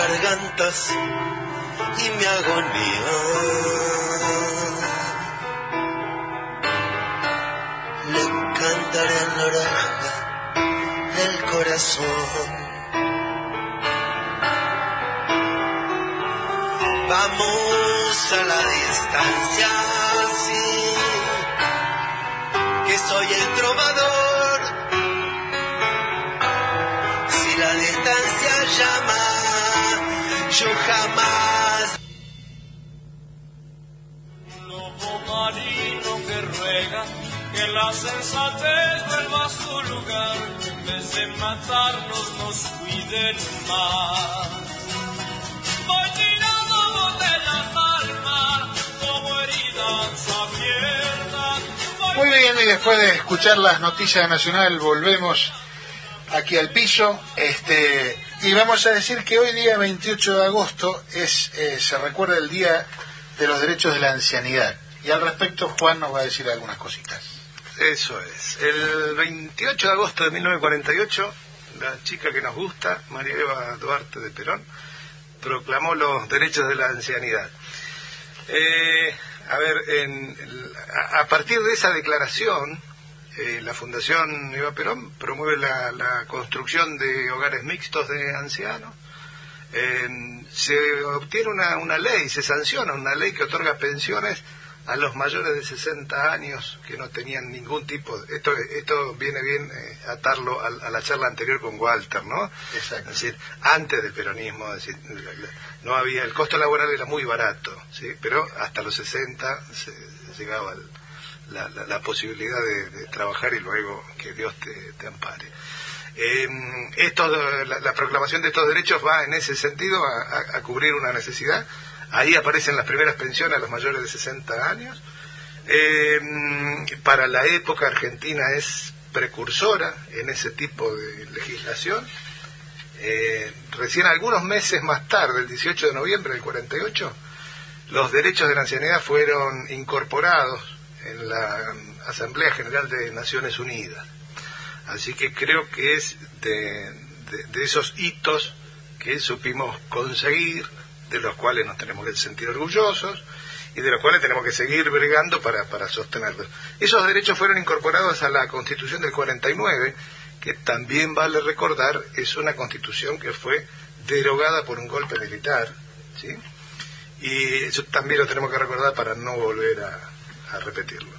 Gargantas y mi agonía. Le cantaré en la oreja el corazón. Vamos a la distancia, sí, que soy el trovador. Yo jamás lobo marino que ruega que la sensatez vuelva a su lugar, en vez de matarnos nos cuiden más. Voy tirando botellas al mar, como heridas abiertas. Voy Muy bien, y después de escuchar las noticias de Nacional, volvemos aquí al piso. Este, y vamos a decir que hoy día 28 de agosto es, eh, se recuerda el Día de los Derechos de la Ancianidad. Y al respecto Juan nos va a decir algunas cositas. Eso es. El 28 de agosto de 1948, la chica que nos gusta, María Eva Duarte de Perón, proclamó los derechos de la ancianidad. Eh, a ver, en a partir de esa declaración, eh, la Fundación Eva Perón promueve la, la construcción de hogares mixtos de ancianos. Eh, se obtiene una, una ley, se sanciona una ley que otorga pensiones a los mayores de 60 años que no tenían ningún tipo de... Esto, esto viene bien eh, atarlo a, a la charla anterior con Walter, ¿no? Exacto. Es decir, antes del peronismo, es decir, no había... El costo laboral era muy barato, ¿sí? Pero hasta los 60 se, llegaba el- la, la- la posibilidad de, trabajar y luego que Dios te, ampare. Eh, esto, la, la proclamación de estos derechos va en ese sentido a cubrir una necesidad. Ahí aparecen las primeras pensiones a los mayores de 60 años. Eh, para la época Argentina es precursora en ese tipo de legislación. Eh, recién algunos meses más tarde, el 18 de noviembre del 48, los derechos de la ancianidad fueron incorporados en la Asamblea General de Naciones Unidas. Así que creo que es de, de- esos hitos que supimos conseguir, de los cuales nos tenemos que sentir orgullosos y de los cuales tenemos que seguir bregando para, para sostenerlos. Esos derechos fueron incorporados a la Constitución del 49, que también vale recordar, es una constitución que fue derogada por un golpe militar, ¿sí? Y eso también lo tenemos que recordar para no volver a, a repetirlo.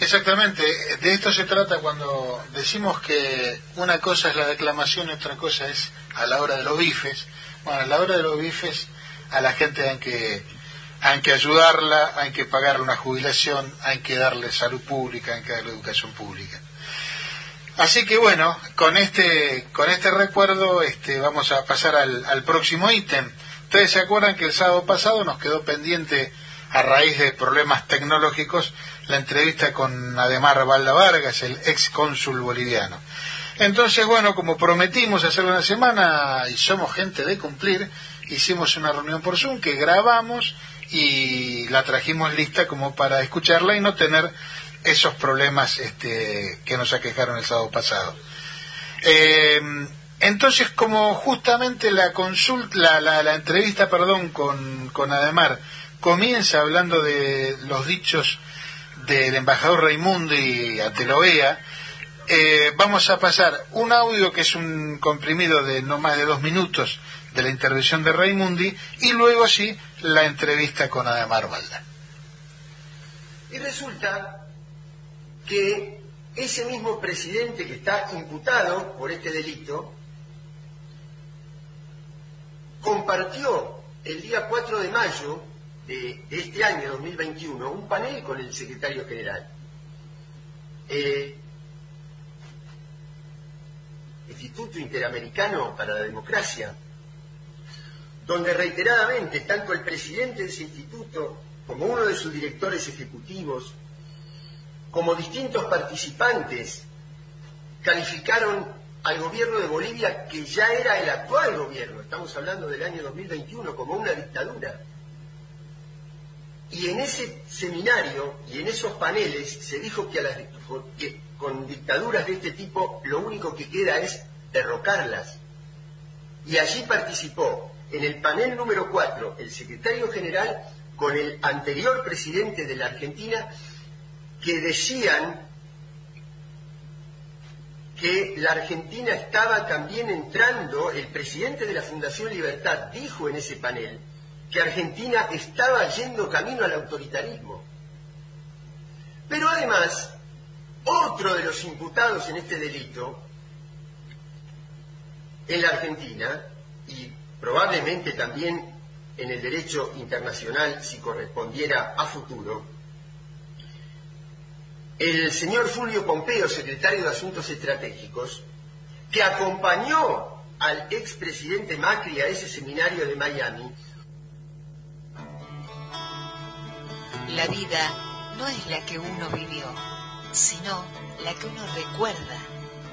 Exactamente, de esto se trata cuando decimos que una cosa es la declamación y otra cosa es a la hora de los bifes. Bueno, a la hora de los bifes a la gente hay que, hay que ayudarla, hay que pagarle una jubilación, hay que darle salud pública, hay que darle educación pública. Así que bueno, con este, con este recuerdo este, vamos a pasar al, al próximo ítem. Ustedes se acuerdan que el sábado pasado nos quedó pendiente, a raíz de problemas tecnológicos, la entrevista con Ademar Valda Vargas, el ex cónsul boliviano. Entonces, bueno, como prometimos hacer una semana y somos gente de cumplir, hicimos una reunión por Zoom que grabamos y la trajimos lista como para escucharla y no tener esos problemas este, que nos aquejaron el sábado pasado. Eh, entonces, como justamente la consulta, la, la, la entrevista, perdón, con, con Ademar comienza hablando de los dichos del embajador Raimundi ante la OEA, eh, vamos a pasar un audio que es un comprimido de no más de dos minutos de la intervención de Raimundi y luego sí la entrevista con Ademar Valda. Y resulta que ese mismo presidente que está imputado por este delito compartió el día 4 de mayo de, este año 2021 un panel con el secretario general. Eh, Instituto Interamericano para la Democracia, donde reiteradamente tanto el presidente de ese instituto como uno de sus directores ejecutivos, como distintos participantes calificaron al gobierno de Bolivia, que ya era el actual gobierno, estamos hablando del año 2021, como una dictadura. Y en ese seminario y en esos paneles se dijo que, a las, que con dictaduras de este tipo lo único que queda es derrocarlas. Y allí participó en el panel número 4 el secretario general con el anterior presidente de la Argentina que decían que la Argentina estaba también entrando, el presidente de la Fundación Libertad dijo en ese panel que Argentina estaba yendo camino al autoritarismo. Pero además, otro de los imputados en este delito en la Argentina, y probablemente también en el derecho internacional si correspondiera a futuro, el señor Fulvio Pompeo, secretario de Asuntos Estratégicos, que acompañó al expresidente Macri a ese seminario de Miami. La vida no es la que uno vivió, sino la que uno recuerda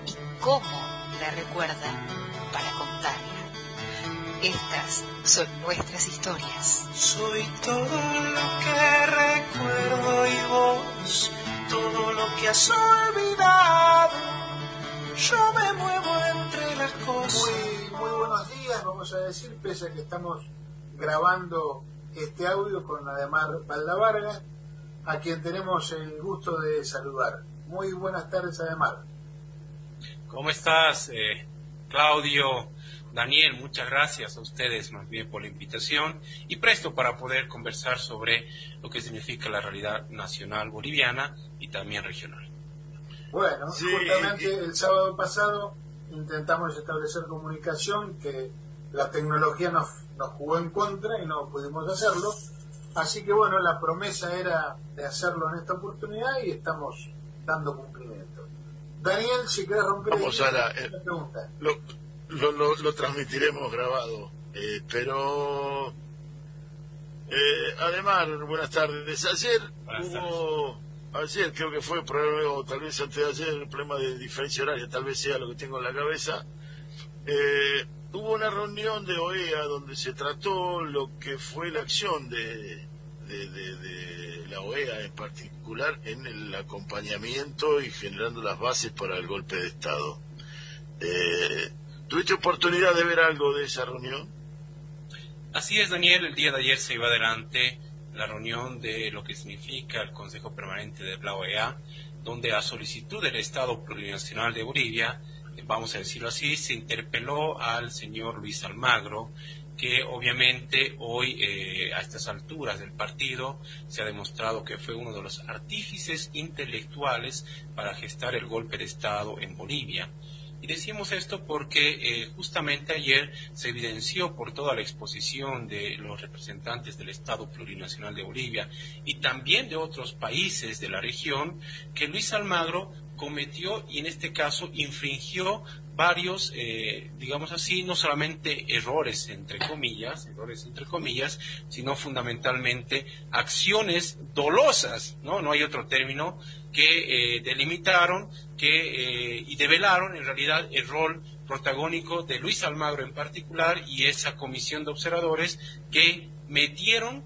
y cómo la recuerda para contarla. Estas son nuestras historias. Soy todo lo que recuerdo y vos todo lo que has olvidado. Yo me muevo entre las cosas. Muy, muy buenos días, vamos a decir, pese a que estamos grabando este audio con Ademar Valdavarga, a quien tenemos el gusto de saludar. Muy buenas tardes, Ademar. ¿Cómo estás, eh, Claudio? Daniel, muchas gracias a ustedes más bien por la invitación y presto para poder conversar sobre lo que significa la realidad nacional boliviana y también regional. Bueno, justamente el sábado pasado intentamos establecer comunicación que la tecnología nos, nos jugó en contra y no pudimos hacerlo. Así que bueno, la promesa era de hacerlo en esta oportunidad y estamos dando cumplimiento. Daniel, si querés romper Vamos el a la, eh, pregunta. lo, lo, lo, lo transmitiremos grabado. Eh, pero, eh, además, buenas tardes. Ayer hubo, ayer creo que fue, o tal vez antes de ayer, el problema de diferencia horaria, tal vez sea lo que tengo en la cabeza. Eh, hubo una reunión de OEA donde se trató lo que fue la acción de, de, de- la OEA en particular en el acompañamiento y generando las bases para el golpe de Estado. Eh, ¿Tuviste oportunidad de ver algo de esa reunión? Así es, Daniel, el día de ayer se iba adelante la reunión de lo que significa el Consejo Permanente de la OEA, donde a solicitud del Estado Plurinacional de Bolivia, vamos a decirlo así, se interpeló al señor Luis Almagro, que obviamente hoy, eh, a estas alturas del partido, se ha demostrado que fue uno de los artífices intelectuales para gestar el golpe de Estado en Bolivia. Y decimos esto porque eh, justamente ayer se evidenció por toda la exposición de los representantes del Estado Plurinacional de Bolivia y también de otros países de la región que Luis Almagro cometió y en este caso infringió varios, eh, digamos así, no solamente errores entre comillas, errores entre comillas, sino fundamentalmente acciones dolosas, ¿no? No hay otro término que eh, delimitaron que, eh, y develaron en realidad el rol protagónico de Luis Almagro en particular y esa comisión de observadores que metieron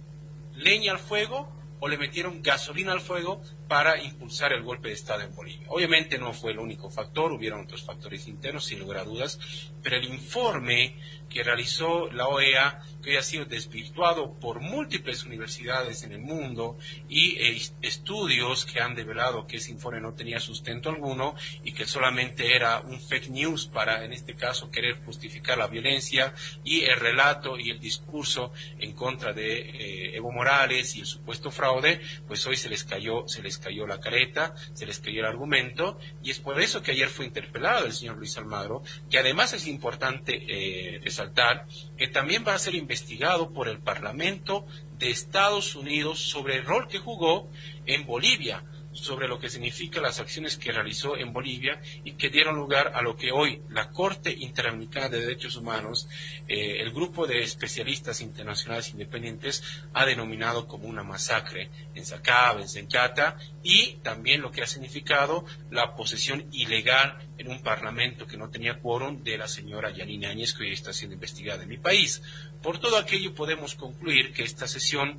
leña al fuego o le metieron gasolina al fuego para impulsar el golpe de Estado en Bolivia. Obviamente no fue el único factor, hubieron otros factores internos, sin lugar a dudas, pero el informe que realizó la OEA, que hoy ha sido desvirtuado por múltiples universidades en el mundo y eh, estudios que han develado que ese informe no tenía sustento alguno y que solamente era un fake news para, en este caso, querer justificar la violencia y el relato y el discurso en contra de eh, Evo Morales y el supuesto fraude, pues hoy se les cayó, se les cayó la careta, se les cayó el argumento y es por eso que ayer fue interpelado el señor Luis Almagro, que además es importante eh, resaltar que también va a ser investigado por el Parlamento de Estados Unidos sobre el rol que jugó en Bolivia, sobre lo que significa las acciones que realizó en Bolivia y que dieron lugar a lo que hoy la Corte Interamericana de Derechos Humanos, eh, el grupo de especialistas internacionales independientes, ha denominado como una masacre en Sacab, en Sencata, y también lo que ha significado la posesión ilegal en un parlamento que no tenía quórum de la señora Yanina Áñez, que hoy está siendo investigada en mi país. Por todo aquello podemos concluir que esta sesión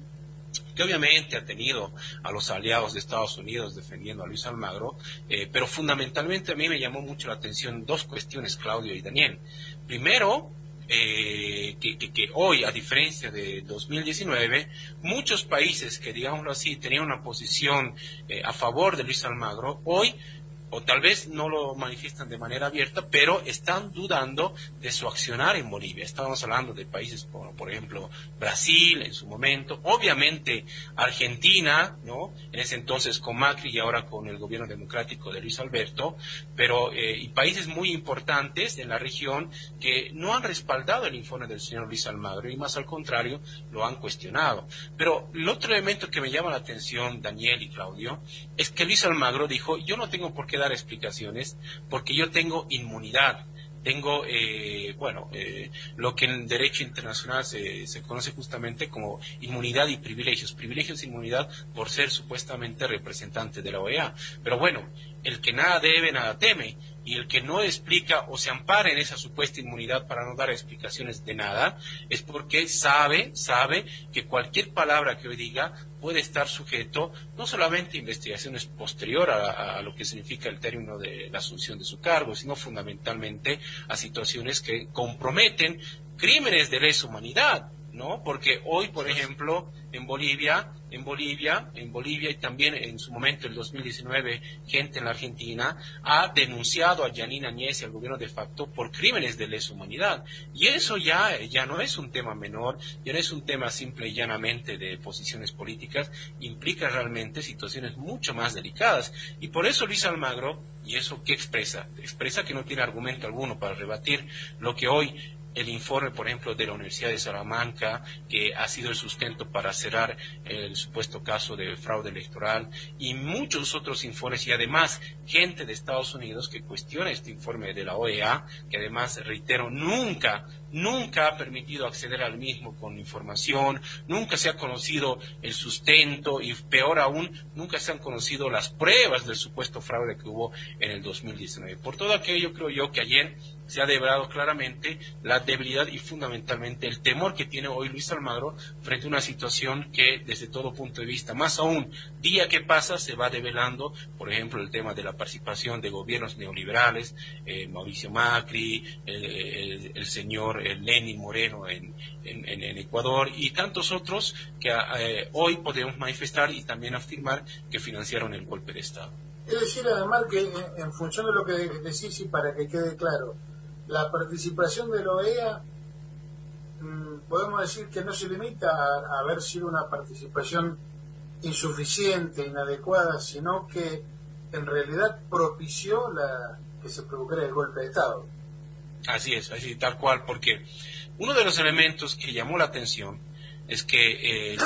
que obviamente ha tenido a los aliados de Estados Unidos defendiendo a Luis Almagro, eh, pero fundamentalmente a mí me llamó mucho la atención dos cuestiones, Claudio y Daniel. Primero, eh, que, hoy, a diferencia de 2019, muchos países que, digámoslo así, tenían una posición eh, a favor de Luis Almagro, hoy o tal vez no lo manifiestan de manera abierta, pero están dudando de su accionar en Bolivia. Estamos hablando de países como, por ejemplo, Brasil en su momento, obviamente Argentina, ¿no? En ese entonces con Macri y ahora con el gobierno democrático de Luis Alberto, pero eh, y países muy importantes en la región que no han respaldado el informe del señor Luis Almagro y más al contrario lo han cuestionado. Pero el otro elemento que me llama la atención, Daniel y Claudio, es que Luis Almagro dijo, yo no tengo por qué dar explicaciones porque yo tengo inmunidad. Tengo, eh, bueno, eh, lo que en derecho internacional se, se, conoce justamente como inmunidad y privilegios. Privilegios e inmunidad por ser supuestamente representante de la OEA. Pero bueno, el que nada debe, nada teme y el que no explica o se ampara en esa supuesta inmunidad para no dar explicaciones de nada, es porque sabe, sabe que cualquier palabra que hoy diga puede estar sujeto no solamente a investigaciones posterior a, lo que significa el término de la asunción de su cargo, sino fundamentalmente a situaciones que comprometen crímenes de lesa humanidad, ¿no? Porque hoy, por ejemplo, en Bolivia en Bolivia, en Bolivia y también en su momento, el 2019, gente en la Argentina ha denunciado a Janine Añez y al gobierno de facto por crímenes de lesa humanidad. Y eso ya, ya no es un tema menor, ya no es un tema simple y llanamente de posiciones políticas, implica realmente situaciones mucho más delicadas. Y por eso Luis Almagro, ¿y eso qué expresa? Expresa que no tiene argumento alguno para rebatir lo que hoy el informe, por ejemplo, de la Universidad de Salamanca, que ha sido el sustento para cerrar el supuesto caso de fraude electoral, y muchos otros informes, y además gente de Estados Unidos que cuestiona este informe de la OEA, que además, reitero, nunca, nunca ha permitido acceder al mismo con información, nunca se ha conocido el sustento y peor aún, nunca se han conocido las pruebas del supuesto fraude que hubo en el 2019. Por todo aquello, creo yo que ayer se ha develado claramente la debilidad y fundamentalmente el temor que tiene hoy Luis Almagro frente a una situación que desde todo punto de vista, más aún día que pasa, se va develando, por ejemplo, el tema de la participación de gobiernos neoliberales, eh, Mauricio Macri, el, señor Lenin Moreno en, Ecuador y tantos otros que eh, hoy podemos manifestar y también afirmar que financiaron el golpe de Estado. Es decir, además que en, función de lo que decís y para que quede claro, la participación de la OEA mm, podemos decir que no se limita a, haber sido una participación insuficiente, inadecuada, sino que en realidad propició la que se produjera el golpe de Estado. Así es, así tal cual, porque uno de los elementos que llamó la atención es que eh,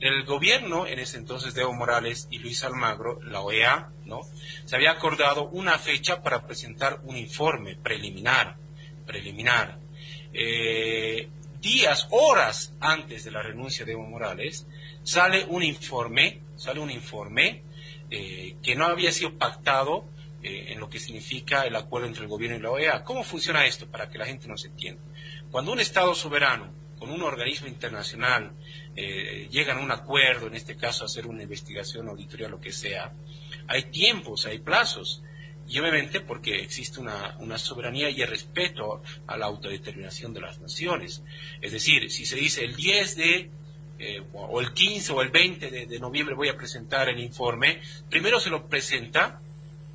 el, gobierno, en ese entonces de Evo Morales y Luis Almagro, la OEA, ¿no? Se había acordado una fecha para presentar un informe preliminar, preliminar. Eh, días, horas antes de la renuncia de Evo Morales, sale un informe, sale un informe eh, que no había sido pactado en lo que significa el acuerdo entre el gobierno y la OEA. ¿Cómo funciona esto para que la gente nos entienda? Cuando un Estado soberano con un organismo internacional eh, llegan a un acuerdo, en este caso hacer una investigación, auditoría, lo que sea, hay tiempos, hay plazos. Y obviamente porque existe una, una soberanía y el respeto a la autodeterminación de las naciones. Es decir, si se dice el 10 de eh, o el 15 o el 20 de, noviembre voy a presentar el informe, primero se lo presenta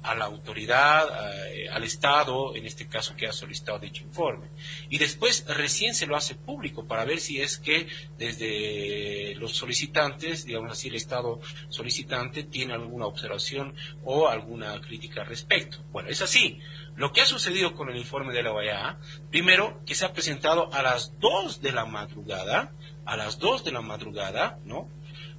a la autoridad, eh, al Estado, en este caso que ha solicitado dicho informe. Y después recién se lo hace público para ver si es que desde los solicitantes, digamos así, el Estado solicitante tiene alguna observación o alguna crítica al respecto. Bueno, es así. Lo que ha sucedido con el informe de la OEA, primero que se ha presentado a las 2 de la madrugada, a las 2 de la madrugada, ¿no?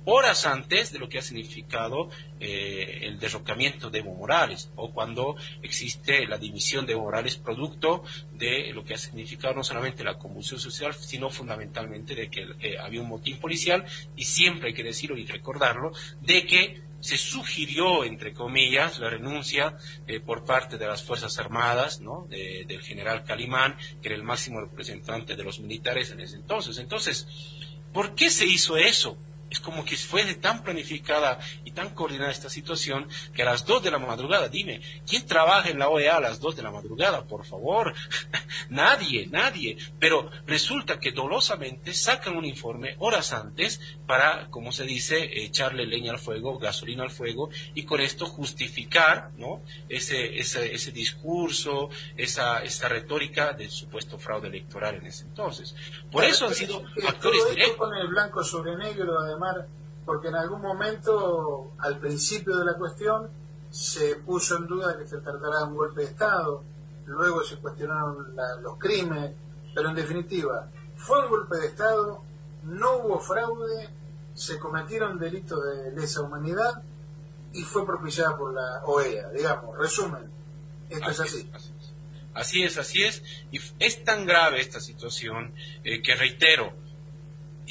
Horas antes de lo que ha significado eh, el derrocamiento de Evo Morales o cuando existe la dimisión de Evo Morales producto de lo que ha significado no solamente la convulsión social, sino fundamentalmente de que eh, había un motín policial y siempre hay que decirlo y recordarlo, de que se sugirió, entre comillas, la renuncia eh, por parte de las Fuerzas Armadas, ¿no? del general Calimán, que era el máximo representante de los militares en ese entonces. Entonces, ¿por qué se hizo eso? Es como que fue tan planificada tan coordinada esta situación que a las 2 de la madrugada, dime, ¿quién trabaja en la OEA a las 2 de la madrugada? Por favor, nadie, nadie. Pero resulta que dolosamente sacan un informe horas antes para, como se dice, echarle leña al fuego, gasolina al fuego y con esto justificar ¿no? ese, ese, ese discurso, esa, esa retórica del supuesto fraude electoral en ese entonces. Por eso han sido actores directos. con el blanco sobre negro, porque en algún momento, al principio de la cuestión, se puso en duda que se tratara de un golpe de Estado, luego se cuestionaron los crímenes, pero en definitiva, fue un golpe de Estado, no hubo fraude, se cometieron delitos de lesa humanidad y fue propiciada por la OEA. Digamos, resumen, esto es así. Así es, así es. Y es tan grave esta situación eh, que reitero,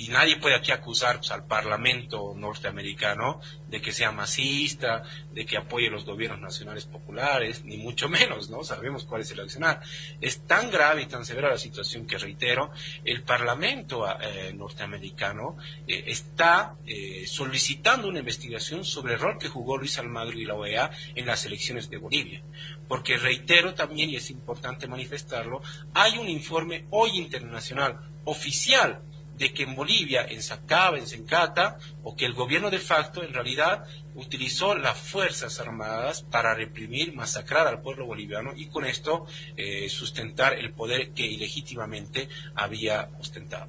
y nadie puede aquí acusar pues, al Parlamento norteamericano de que sea masista, de que apoye los gobiernos nacionales populares, ni mucho menos, ¿no? Sabemos cuál es el accionar. Es tan grave y tan severa la situación que, reitero, el Parlamento eh, norteamericano eh, está eh, solicitando una investigación sobre el rol que jugó Luis Almagro y la OEA en las elecciones de Bolivia. Porque, reitero también, y es importante manifestarlo, hay un informe hoy internacional oficial de que en Bolivia, en Sacaba, en Sencata, o que el gobierno de facto en realidad utilizó las Fuerzas Armadas para reprimir, masacrar al pueblo boliviano y con esto eh, sustentar el poder que ilegítimamente había ostentado.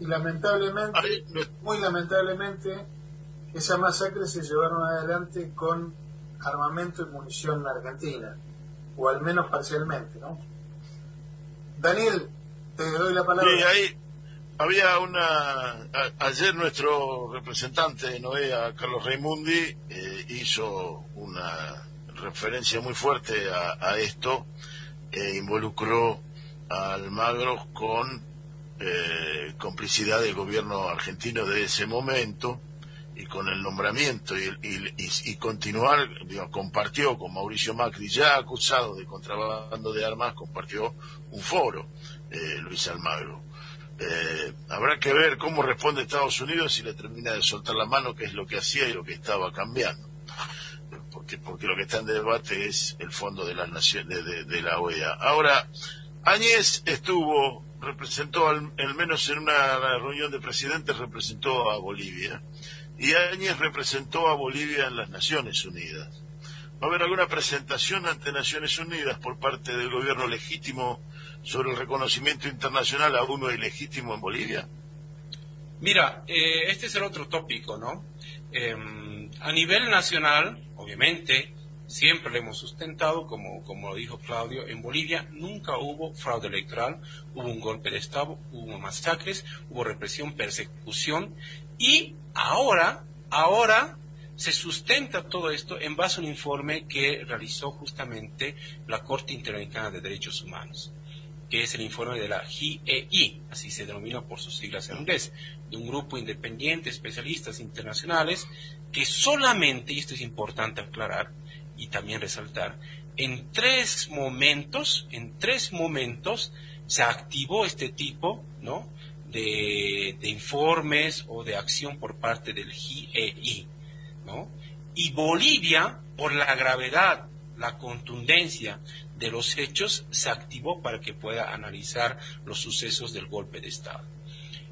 Y lamentablemente, muy lamentablemente, esa masacre se llevaron adelante con armamento y munición en Argentina, o al menos parcialmente, ¿no? Daniel, te doy la palabra. ahí, había una. ayer nuestro representante de NOEA, Carlos Raimundi, eh, hizo una referencia muy fuerte a, esto e involucró a Almagro con eh, complicidad del gobierno argentino de ese momento y con el nombramiento y, continuar, compartió con Mauricio Macri, ya acusado de contrabando de armas, compartió un foro, eh, Luis Almagro eh, habrá que ver cómo responde Estados Unidos si le termina de soltar la mano, que es lo que hacía y lo que estaba cambiando. Porque, porque lo que está en debate es el fondo de, las naciones, de, la OEA. Ahora, Áñez estuvo, representó, al, menos en una reunión de presidentes, representó a Bolivia. Y Áñez representó a Bolivia en las Naciones Unidas. ¿Va a haber alguna presentación ante Naciones Unidas por parte del gobierno legítimo sobre el reconocimiento internacional a uno ilegítimo en Bolivia? Mira, eh, este es el otro tópico, ¿no? Em, a nivel nacional, obviamente, siempre lo hemos sustentado, como, como lo dijo Claudio, en Bolivia nunca hubo fraude electoral, hubo un golpe de Estado, hubo masacres, hubo represión, persecución, y ahora, ahora se sustenta todo esto en base a un informe que realizó justamente la Corte Interamericana de Derechos Humanos que es el informe de la GEI, así se denomina por sus siglas en inglés, de un grupo independiente, especialistas internacionales, que solamente, y esto es importante aclarar y también resaltar, en tres momentos, en tres momentos se activó este tipo, ¿no? De, informes o de acción por parte del GEI, ¿no? Y Bolivia, por la gravedad, la contundencia de los hechos se activó para que pueda analizar los sucesos del golpe de Estado.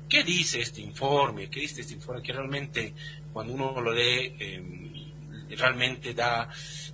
¿Qué dice este informe? ¿Qué dice este informe? Que realmente cuando uno lo lee em, realmente da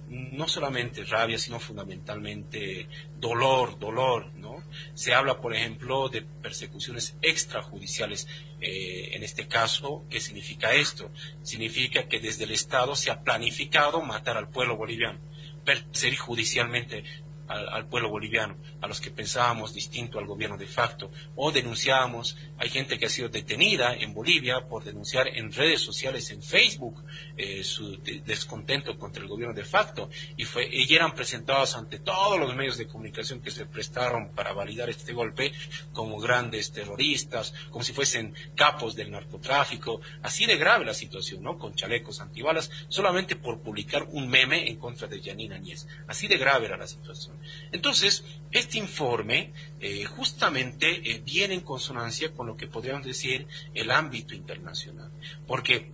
no solamente rabia, sino fundamentalmente dolor, dolor, ¿no? Se habla, por ejemplo, de persecuciones extrajudiciales. Eh, en este caso, ¿qué significa esto? Significa que desde el Estado se ha planificado matar al pueblo boliviano, perseguir judicialmente al, pueblo boliviano, a los que pensábamos distinto al gobierno de facto, o denunciábamos, hay gente que ha sido detenida en Bolivia por denunciar en redes sociales, en Facebook, eh, su descontento contra el gobierno de facto, y, fue, y eran presentados ante todos los medios de comunicación que se prestaron para validar este golpe como grandes terroristas, como si fuesen capos del narcotráfico, así de grave la situación, ¿no? Con chalecos antibalas, solamente por publicar un meme en contra de Janine Añez. Así de grave era la situación. Entonces, este informe eh, justamente eh, viene en consonancia con lo que podríamos decir el ámbito internacional, porque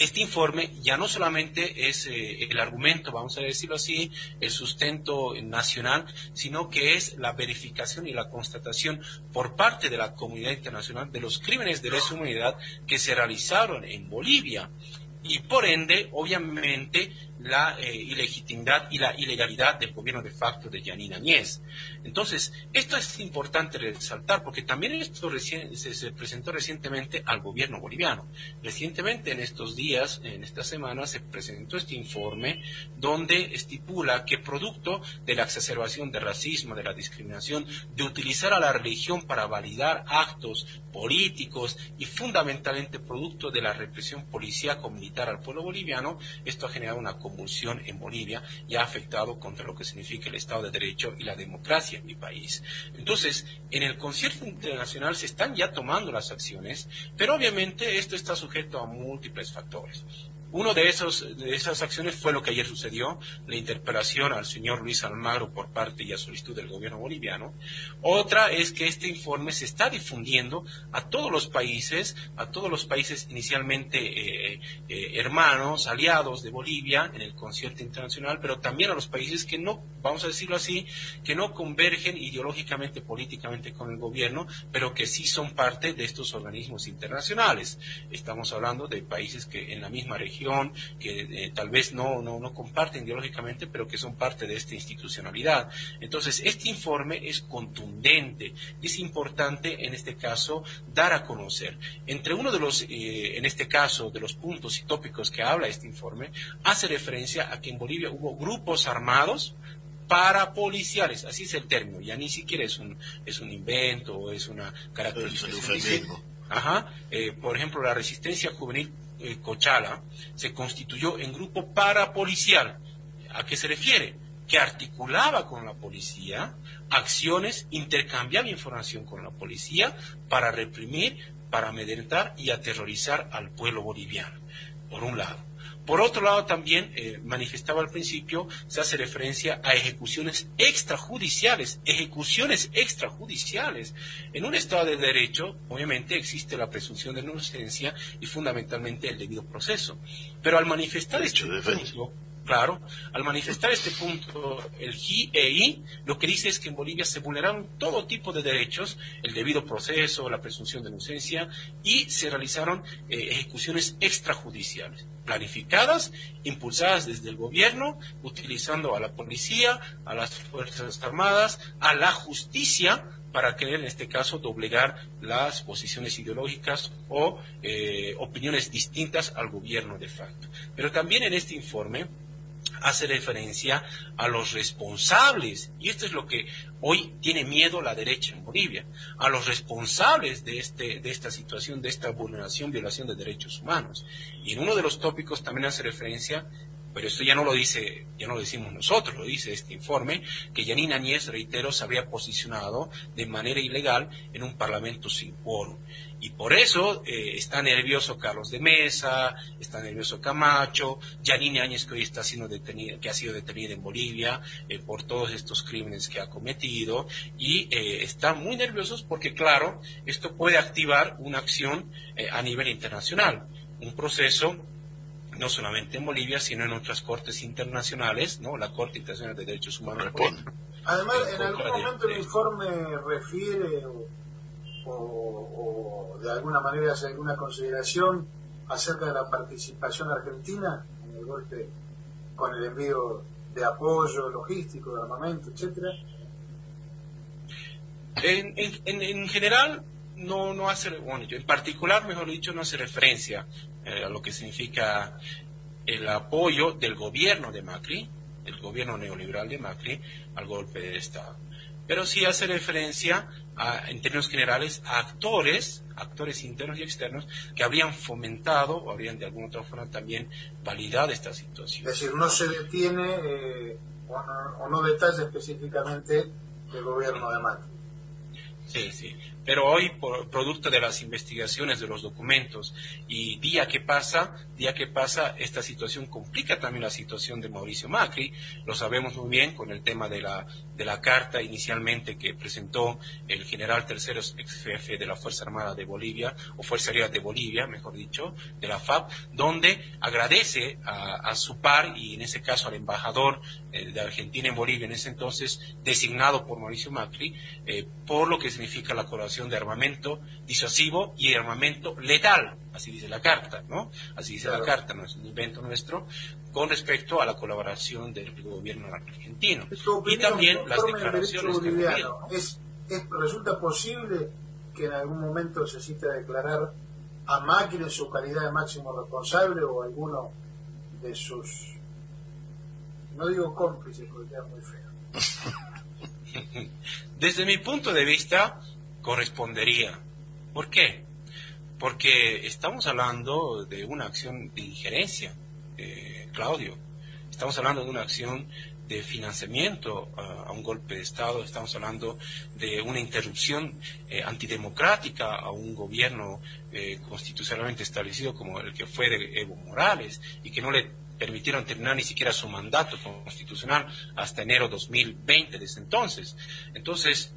este informe ya no solamente es eh, el argumento, vamos a decirlo así, el sustento nacional, sino que es la verificación y la constatación por parte de la comunidad internacional de los crímenes de lesa humanidad que se realizaron en Bolivia. Y por ende, obviamente, la eh, ilegitimidad y la ilegalidad del gobierno de facto de Yanina Añez. Entonces, esto es importante resaltar porque también esto se, presentó recientemente al gobierno boliviano. Recientemente, en estos días, en esta semana, se presentó este informe donde estipula que producto de la exacerbación del racismo, de la discriminación, de utilizar a la religión para validar actos políticos y fundamentalmente producto de la represión policíaco militar al pueblo boliviano, esto ha generado una convulsión en Bolivia y ha afectado contra lo que significa el Estado de Derecho y la democracia en mi país. Entonces, en el concierto internacional se están ya tomando las acciones, pero obviamente esto está sujeto a múltiples factores. Uno de, esos, de esas acciones fue lo que ayer sucedió, la interpelación al señor Luis Almagro por parte y a solicitud del gobierno boliviano. Otra es que este informe se está difundiendo a todos los países, a todos los países inicialmente eh, eh, hermanos, aliados de Bolivia en el concierto internacional, pero también a los países que no, vamos a decirlo así, que no convergen ideológicamente, políticamente con el gobierno, pero que sí son parte de estos organismos internacionales. Estamos hablando de países que en la misma región que eh, tal vez no, no, no comparten ideológicamente, pero que son parte de esta institucionalidad. Entonces, este informe es contundente es importante en este caso dar a conocer. Entre uno de los, eh, en este caso, de los puntos y tópicos que habla este informe, hace referencia a que en Bolivia hubo grupos armados parapoliciales, así es el término, ya ni siquiera es un, es un invento o es una característica. Ajá, eh, por ejemplo, la resistencia juvenil eh, Cochala se constituyó en grupo parapolicial. ¿A qué se refiere? Que articulaba con la policía acciones, intercambiaba información con la policía para reprimir, para amedrentar y aterrorizar al pueblo boliviano, por un lado. Por otro lado, también eh, manifestaba al principio, se hace referencia a ejecuciones extrajudiciales, ejecuciones extrajudiciales. En un Estado de Derecho, obviamente, existe la presunción de inocencia y fundamentalmente el debido proceso. Pero al manifestar este punto, claro, al manifestar este punto, el GEI lo que dice es que en Bolivia se vulneraron todo tipo de derechos, el debido proceso, la presunción de inocencia, y se realizaron eh, ejecuciones extrajudiciales planificadas, impulsadas desde el gobierno, utilizando a la policía, a las Fuerzas Armadas, a la justicia, para querer, en este caso, doblegar las posiciones ideológicas o eh, opiniones distintas al gobierno de facto. Pero también en este informe hace referencia a los responsables, y esto es lo que hoy tiene miedo la derecha en Bolivia, a los responsables de, este, de esta situación, de esta vulneración, violación de derechos humanos. Y en uno de los tópicos también hace referencia pero esto ya no lo dice, ya no lo decimos nosotros, lo dice este informe, que Yanina Añez, reitero, se habría posicionado de manera ilegal en un parlamento sin quórum. Y por eso eh, está nervioso Carlos de Mesa, está nervioso Camacho, Yanine Áñez que hoy está siendo detenida, que ha sido detenida en Bolivia eh, por todos estos crímenes que ha cometido y eh, están muy nerviosos porque claro, esto puede activar una acción a nivel internacional, un proceso no solamente en Bolivia, sino en otras cortes internacionales, ¿no? La Corte Internacional de Derechos Humanos. Además, en algún momento el informe refiere o, de alguna manera hace alguna consideración acerca de la participación argentina en el golpe con el envío de apoyo logístico, de armamento, etcétera? En, en, general no, no hace, bueno, en particular, mejor dicho, no hace referencia eh, a lo que significa el apoyo del gobierno de Macri el gobierno neoliberal de Macri al golpe de Estado. Pero sí hace referencia, en términos generales, a actores, actores internos y externos, que habrían fomentado o habrían de alguna otra forma también validado esta situación. Es decir, no se detiene eh, o, no, o no detalla específicamente el gobierno de Macri. Sí, sí. Pero hoy, por, producto de las investigaciones de los documentos y día que pasa, día que pasa, esta situación complica también la situación de Mauricio Macri. Lo sabemos muy bien con el tema de la, de la carta inicialmente que presentó el general tercero ex jefe de la Fuerza Armada de Bolivia, o Fuerza Aérea de Bolivia, mejor dicho, de la FAB, donde agradece a, su par y en ese caso al embajador eh, de Argentina en Bolivia en ese entonces, designado por Mauricio Macri, eh, por lo que significa la colaboración de armamento disuasivo y armamento letal, así dice la carta, ¿no? Así dice la carta, no es un invento nuestro, con respecto a la colaboración del gobierno argentino. y también las declaraciones que ¿Es, ¿Es, ¿Resulta posible que en algún momento se cita declarar a Macri en su calidad de máximo responsable o alguno de sus, no digo cómplices porque es muy feo. Desde mi punto de vista, correspondería. ¿Por qué? Porque estamos hablando de una acción de injerencia, eh, Claudio. Estamos hablando de una acción de financiamiento a, un golpe de Estado, estamos hablando de una interrupción eh, antidemocrática a un gobierno eh, constitucionalmente establecido como el que fue de Evo Morales y que no le permitieron terminar ni siquiera su mandato constitucional hasta enero 2020 desde entonces. Entonces,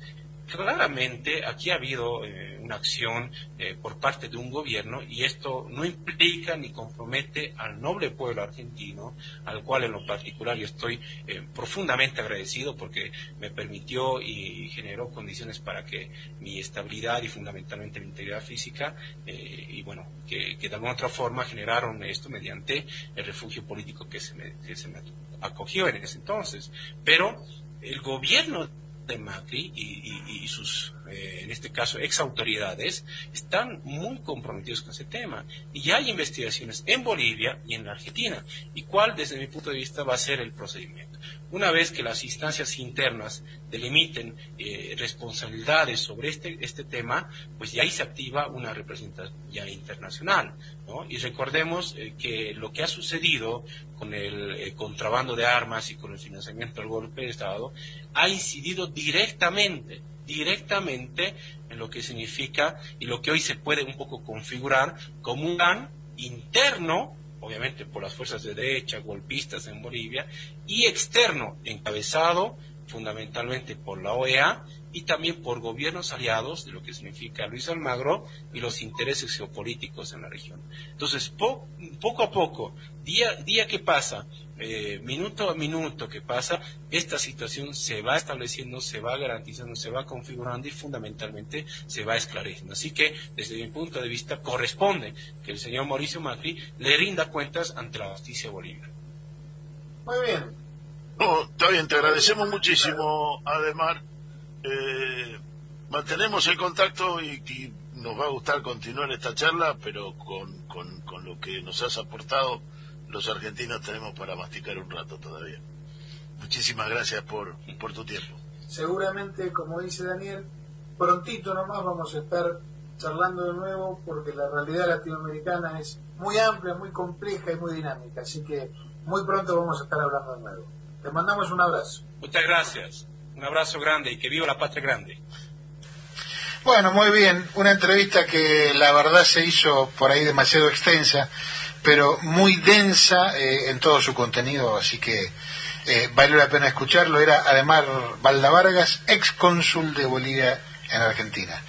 claramente aquí ha habido eh, una acción eh, por parte de un gobierno y esto no implica ni compromete al noble pueblo argentino, al cual en lo particular yo estoy eh, profundamente agradecido porque me permitió y generó condiciones para que mi estabilidad y fundamentalmente mi integridad física y bueno, que, de alguna otra forma generaron esto mediante el refugio político que se que se me acogió en ese entonces. Pero el gobierno de Macri y, sus, eh, en este caso, ex autoridades, están muy comprometidos con ese tema. Y hay investigaciones en Bolivia y en la Argentina. ¿Y cuál, desde mi punto de vista, va a ser el procedimiento? Una vez que las instancias internas delimiten eh, responsabilidades sobre este, este tema, pues ya ahí se activa una representación ya internacional. Y recordemos eh, que lo que ha sucedido con el eh, contrabando de armas y con el financiamiento del golpe de Estado ha incidido directamente, directamente en lo que significa y lo que hoy se puede un poco configurar como un plan interno obviamente por las fuerzas de derecha, golpistas en Bolivia, y externo, encabezado fundamentalmente por la OEA y también por gobiernos aliados de lo que significa Luis Almagro y los intereses geopolíticos en la región. Entonces, poco a poco, día, día que pasa, eh, minuto a minuto que pasa, esta situación se va estableciendo, se va garantizando, se va configurando y fundamentalmente se va esclareciendo. Así que, desde mi punto de vista, corresponde que el señor Mauricio Macri le rinda cuentas ante la justicia boliviana. Muy bien. está bien, te agradecemos muchísimo, Ademar. Eh, mantenemos el contacto y, nos va a gustar continuar esta charla, pero con, con, con lo que nos has aportado los argentinos tenemos para masticar un rato todavía. Muchísimas gracias por, por tu tiempo. Seguramente, como dice Daniel, prontito nomás vamos a estar charlando de nuevo porque la realidad latinoamericana es muy amplia, muy compleja y muy dinámica. Así que muy pronto vamos a estar hablando de nuevo. Te mandamos un abrazo. Muchas gracias. Un abrazo grande y que viva la patria grande. Bueno, muy bien. Una entrevista que la verdad se hizo por ahí demasiado extensa pero muy densa eh, en todo su contenido, así que eh, vale la pena escucharlo. Era además Valda Vargas, ex cónsul de Bolivia en Argentina.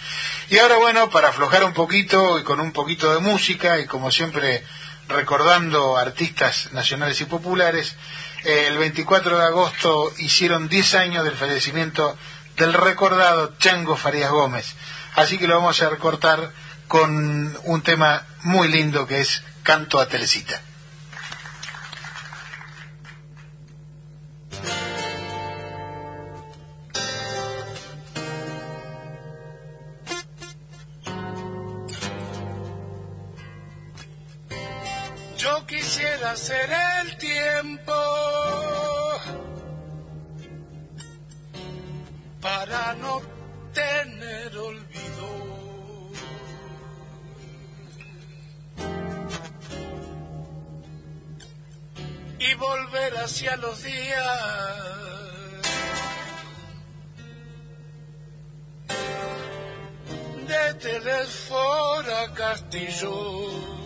Y ahora, bueno, para aflojar un poquito y con un poquito de música y como siempre recordando artistas nacionales y populares, el 24 de agosto hicieron 10 años del fallecimiento del recordado Chango Farías Gómez. Así que lo vamos a recortar con un tema muy lindo que es canto a Telecita. pueda ser el tiempo para no tener olvido. Y volver hacia los días de Telesfora Castillo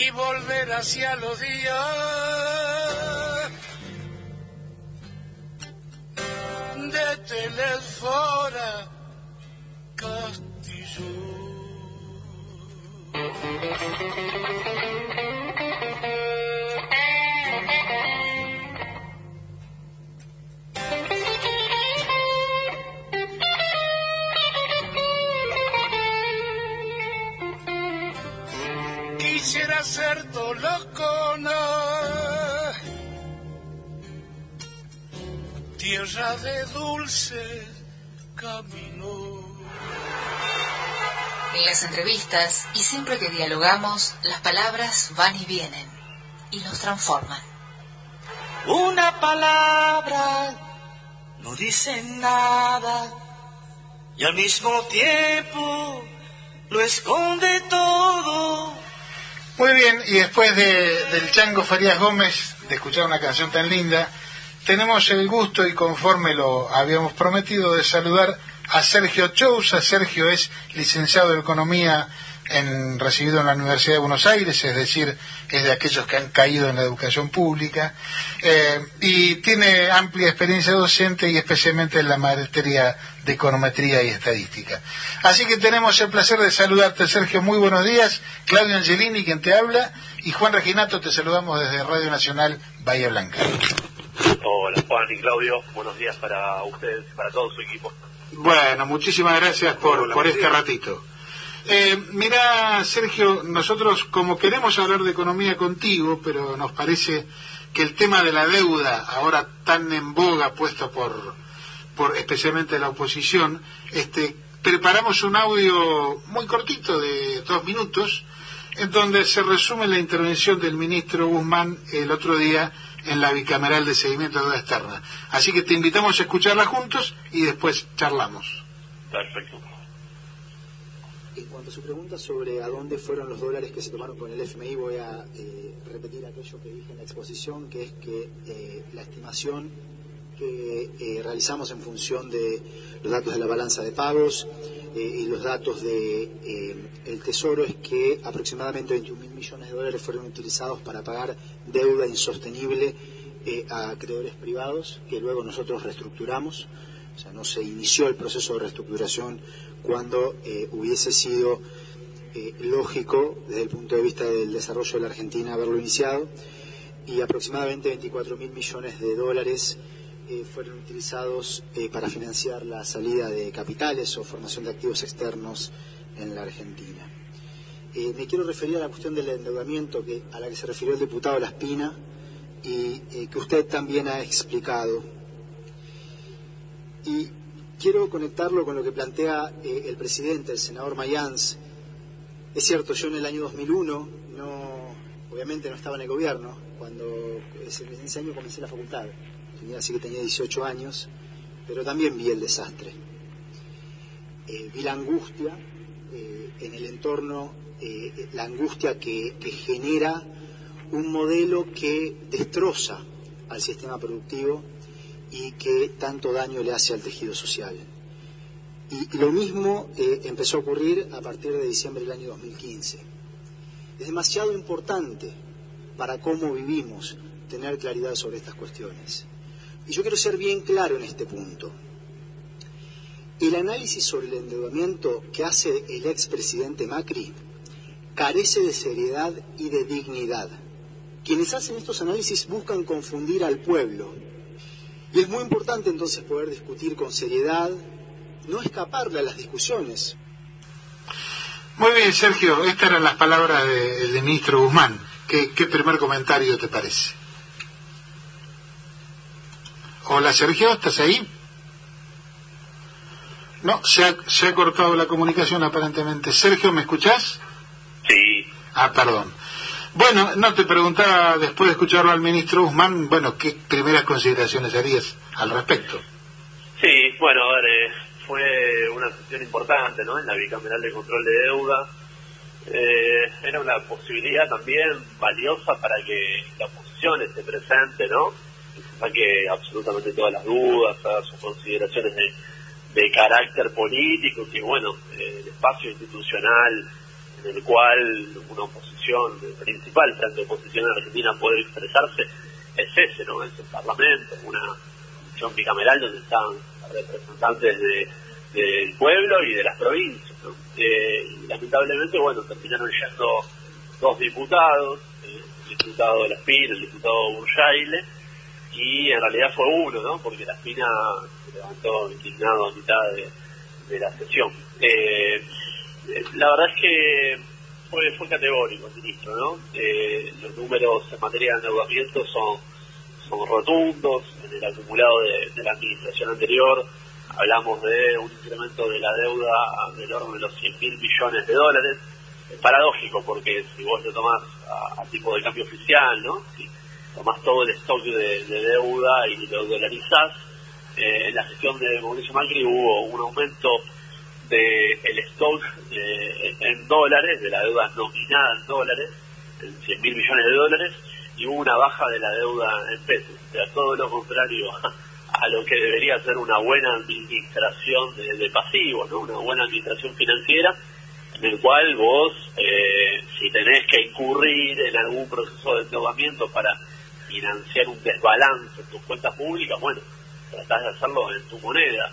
y volver hacia los días de Telesfora Castillo. Quisiera ser Tolocona, tierra de dulce camino. En las entrevistas y siempre que dialogamos, las palabras van y vienen y nos transforman. Una palabra no dice nada y al mismo tiempo lo esconde todo. Muy bien, y después de, del Chango Farías Gómez, de escuchar una canción tan linda, tenemos el gusto y conforme lo habíamos prometido de saludar a Sergio Chousa. Sergio es licenciado de Economía en, recibido en la Universidad de Buenos Aires, es decir, es de aquellos que han caído en la educación pública, eh, y tiene amplia experiencia docente y especialmente en la materia de econometría y estadística. Así que tenemos el placer de saludarte, Sergio. Muy buenos días. Claudio Angelini, quien te habla, y Juan Reginato, te saludamos desde Radio Nacional Bahía Blanca. Hola Juan y Claudio, buenos días para ustedes y para todo su equipo. Bueno, muchísimas gracias por, Hola, por buen este ratito. Eh, mira, Sergio, nosotros como queremos hablar de economía contigo, pero nos parece que el tema de la deuda, ahora tan en boga, puesto por, por especialmente la oposición, este, preparamos un audio muy cortito de dos minutos, en donde se resume la intervención del ministro Guzmán el otro día en la bicameral de seguimiento de deuda externa. Así que te invitamos a escucharla juntos y después charlamos. Perfecto. Cuanto a su pregunta sobre a dónde fueron los dólares que se tomaron con el FMI, voy a eh, repetir aquello que dije en la exposición, que es que eh, la estimación que eh, realizamos en función de los datos de la balanza de pagos y los datos de el Tesoro es que aproximadamente 21 mil millones de dólares fueron utilizados para pagar deuda insostenible a acreedores privados que luego nosotros reestructuramos. O sea, no se inició el proceso de reestructuración cuando eh, hubiese sido eh, lógico desde el punto de vista del desarrollo de la Argentina haberlo iniciado y aproximadamente 24 mil millones de dólares eh, fueron utilizados para financiar la salida de capitales o formación de activos externos en la Argentina. Me quiero referir a la cuestión del endeudamiento que, a la que se refirió el diputado Laspina y que usted también ha explicado. Y quiero conectarlo con lo que plantea eh, el presidente, el senador Mayans. Es cierto, yo en el año 2001, no, obviamente no estaba en el gobierno, cuando ese, ese año comencé la facultad, tenía, así que tenía 18 años, pero también vi el desastre. Eh, vi la angustia eh, en el entorno, la angustia que genera un modelo que destroza al sistema productivo y que tanto daño le hace al tejido social. Y, lo mismo eh, empezó a ocurrir a partir de diciembre del año 2015. Es demasiado importante para cómo vivimos tener claridad sobre estas cuestiones. Y yo quiero ser bien claro en este punto. El análisis sobre el endeudamiento que hace el expresidente Macri carece de seriedad y de dignidad. Quienes hacen estos análisis buscan confundir al pueblo. Y es muy importante entonces poder discutir con seriedad, no escaparle a las discusiones. Muy bien, Sergio, estas eran las palabras de- del ministro Guzmán. ¿Qué, qué primer comentario te parece? Hola, Sergio, ¿estás ahí? No, se ha, se ha cortado la comunicación aparentemente. Sergio, ¿me escuchás? Sí. Ah, perdón. Bueno, no te preguntaba después de escucharlo al ministro Guzmán, bueno, ¿qué primeras consideraciones harías al respecto? Sí, bueno, a ver, eh, fue una sesión importante, ¿no? En la bicameral de control de deuda. Eh, era una posibilidad también valiosa para que la oposición esté presente, ¿no? Que se saque absolutamente todas las dudas, haga sus consideraciones de, de carácter político, que bueno, eh, el espacio institucional en el cual una oposición, principal frente de oposición en Argentina puede expresarse, es ese, ¿no? Es el Parlamento, una sesión bicameral donde están representantes de, del pueblo y de las provincias. Eh, y lamentablemente, bueno, terminaron yendo dos diputados, eh, el diputado de la Espina, el diputado Burjaile, y en realidad fue uno, ¿no? Porque la Espina se levantó indignado a mitad de, de la sesión. Eh, la verdad es que fue, fue categórico el ministro, ¿no? Eh, los números en materia de endeudamiento son, son rotundos, en el acumulado de, la administración anterior hablamos de un incremento de la deuda del orden de los 100 mil millones de dólares. Es paradójico porque si vos lo tomás a, tipo de cambio oficial, ¿no? Si tomás todo el stock de, de deuda y lo dolarizás, eh, en la gestión de Mauricio Macri hubo un aumento del el stock eh, en dólares, de la deuda nominada en dólares, en 100 mil millones de dólares, y hubo una baja de la deuda en pesos. O sea, todo lo contrario a lo que debería ser una buena administración de, de pasivos, ¿no? una buena administración financiera, en el cual vos, eh, si tenés que incurrir en algún proceso de endeudamiento para financiar un desbalance en tus cuentas públicas, bueno, tratás de hacerlo en tu moneda,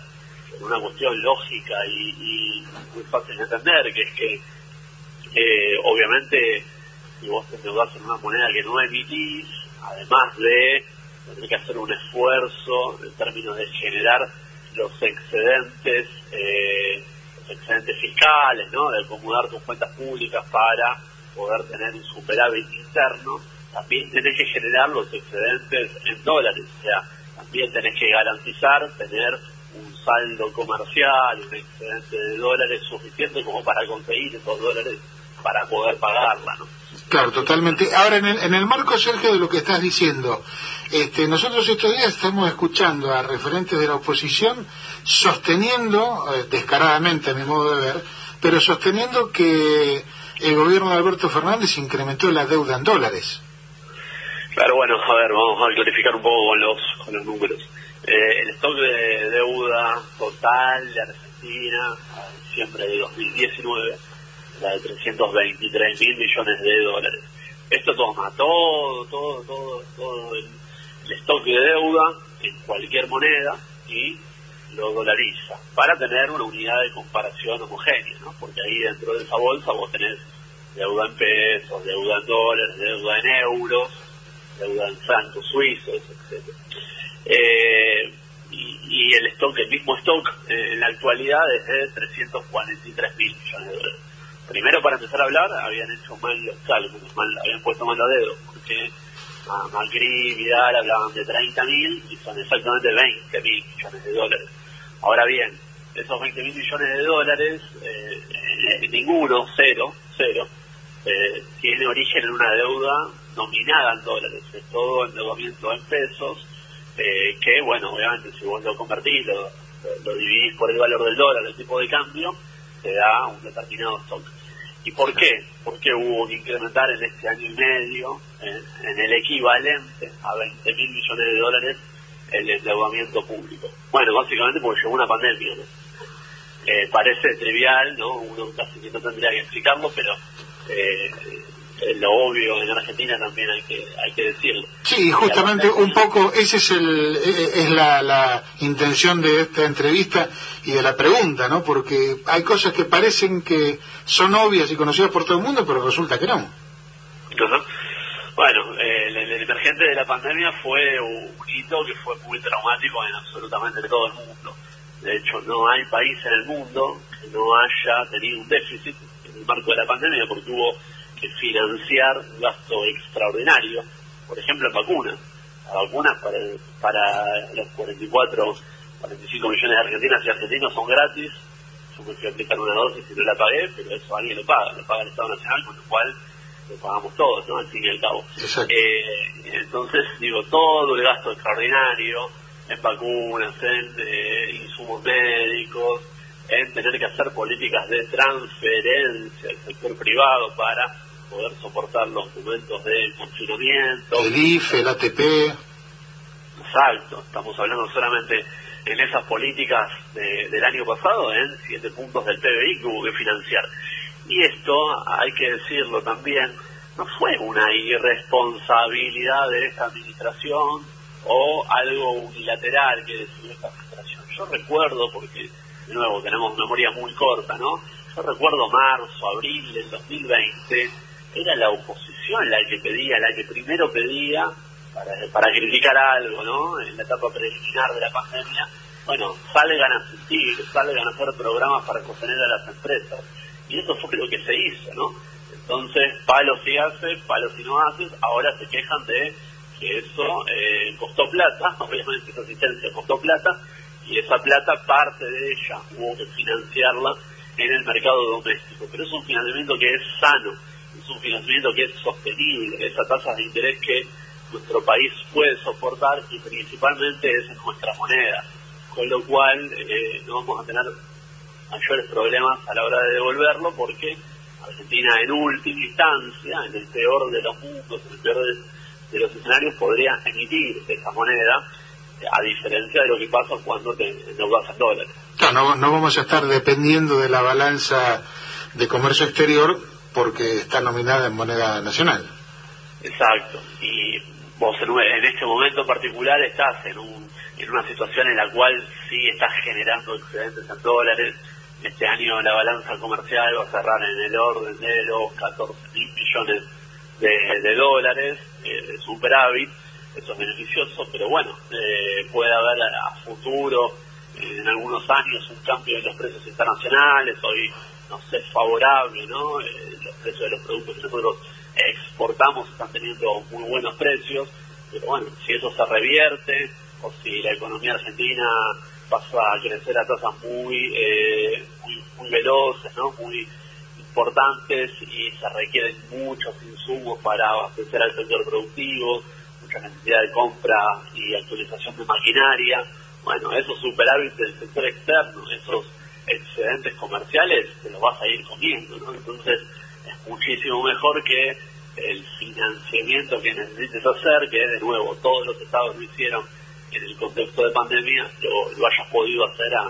una cuestión lógica y, y muy fácil de entender, que es que, eh, obviamente, si vos te endeudás en una moneda que no emitís, además de tener que hacer un esfuerzo en términos de generar los excedentes, eh, los excedentes fiscales, ¿no? De acomodar tus cuentas públicas para poder tener un superávit interno, también tenés que generar los excedentes en dólares, o sea, también tenés que garantizar tener saldo comercial, un excedente de dólares suficiente como para conseguir esos dólares para poder pagarla, ¿no? Claro, totalmente. Ahora, en el, en el marco, Sergio, de lo que estás diciendo, este, nosotros estos días estamos escuchando a referentes de la oposición sosteniendo, eh, descaradamente a mi modo de ver, pero sosteniendo que el gobierno de Alberto Fernández incrementó la deuda en dólares. Claro, bueno, a ver, vamos a clarificar un poco con los, con los números. Eh, el stock de deuda total de Argentina a diciembre de 2019 era de 323 mil millones de dólares. Esto toma todo, todo, todo, todo el, el stock de deuda en cualquier moneda y lo dolariza para tener una unidad de comparación homogénea, ¿no? Porque ahí dentro de esa bolsa vos tenés deuda en pesos, deuda en dólares, deuda en euros, deuda en francos suizos, etcétera. Eh, y, y, el stock, el mismo stock eh, en la actualidad es de 343 mil millones de dólares. Primero, para empezar a hablar, habían hecho mal los cálculos, habían puesto mal a dedo, porque a Macri y Vidal hablaban de 30 mil y son exactamente 20 mil millones de dólares. Ahora bien, esos 20 mil millones de dólares, eh, eh, ninguno, cero, cero, tiene origen en una deuda nominada en dólares, es todo endeudamiento en pesos, eh, que bueno, obviamente si vos lo convertís, lo, lo, dividís por el valor del dólar, el tipo de cambio, te da un determinado stock. ¿Y por qué? Porque hubo que incrementar en este año y medio, eh, en el equivalente a 20 mil millones de dólares, el endeudamiento público. Bueno, básicamente porque llegó una pandemia, ¿no? Eh, parece trivial, ¿no? Uno casi que no tendría que explicarlo, pero eh, lo obvio en Argentina también hay que hay que decirlo. Sí, justamente un poco ese es el es la, la intención de esta entrevista y de la pregunta, ¿no? Porque hay cosas que parecen que son obvias y conocidas por todo el mundo, pero resulta que no. Ajá. Bueno, eh, el, el, emergente de la pandemia fue un hito que fue muy traumático en absolutamente todo el mundo. De hecho, no hay país en el mundo que no haya tenido un déficit en el marco de la pandemia porque hubo que financiar un gasto extraordinario, por ejemplo en vacunas. Las vacunas para, para los 44, 45 millones de argentinas y argentinos son gratis. Yo me fui a aplicar una dosis y no la pagué, pero eso alguien lo paga, lo paga el Estado Nacional, con lo cual lo pagamos todos, ¿no? Al fin y al cabo. Eh, entonces, digo, todo el gasto extraordinario en vacunas, en eh, insumos médicos, en tener que hacer políticas de transferencia al sector privado para poder soportar los momentos de confinamiento. El IFE, el ATP. Exacto, estamos hablando solamente en esas políticas de- del año pasado, en siete puntos del PBI que hubo que financiar. Y esto, hay que decirlo también, no fue una irresponsabilidad de esta administración o algo unilateral que decidió esta administración. Yo recuerdo, porque de nuevo tenemos memoria muy corta, ¿no? Yo recuerdo marzo, abril del 2020, era la oposición la que pedía, la que primero pedía para, para criticar algo, ¿no? En la etapa preliminar de la pandemia, bueno, salgan a asistir, salgan a hacer programas para sostener a las empresas. Y eso fue lo que se hizo, ¿no? Entonces, palo si hace, palo si no haces, ahora se quejan de que eso eh, costó plata, obviamente esa asistencia costó plata, y esa plata, parte de ella, hubo que financiarla en el mercado doméstico. Pero es un financiamiento que es sano, un financiamiento que es sostenible, esa tasa de interés que nuestro país puede soportar y principalmente es en nuestra moneda. Con lo cual, eh, no vamos a tener mayores problemas a la hora de devolverlo porque Argentina en última instancia, en el peor de los mundos, en el peor de, los escenarios, podría emitir esa moneda, eh, a diferencia de lo que pasa cuando te endeudas en dólares. Claro, no, no vamos a estar dependiendo de la balanza de comercio exterior porque está nominada en moneda nacional. Exacto. Y vos en, este momento particular estás en, un, en una situación en la cual sí estás generando excedentes en dólares. Este año la balanza comercial va a cerrar en el orden de los 14 mil millones de, dólares eh, de superávit. Eso es beneficioso, pero bueno, eh, puede haber a, futuro, en algunos años, un cambio en los precios internacionales. Hoy nos es favorable, ¿no? Eh, los precios de los productos que nosotros exportamos están teniendo muy buenos precios, pero bueno, si eso se revierte o si la economía argentina pasa a crecer a tasas muy, eh, muy, muy veloces, ¿no? Muy importantes y se requieren muchos insumos para abastecer al sector productivo, mucha necesidad de compra y actualización de maquinaria. Bueno, esos superávit del sector externo, esos excedentes comerciales, te los vas a ir comiendo, ¿no? Entonces, es muchísimo mejor que el financiamiento que necesites hacer, que de nuevo todos los estados lo hicieron en el contexto de pandemia, lo, lo hayas podido hacer a,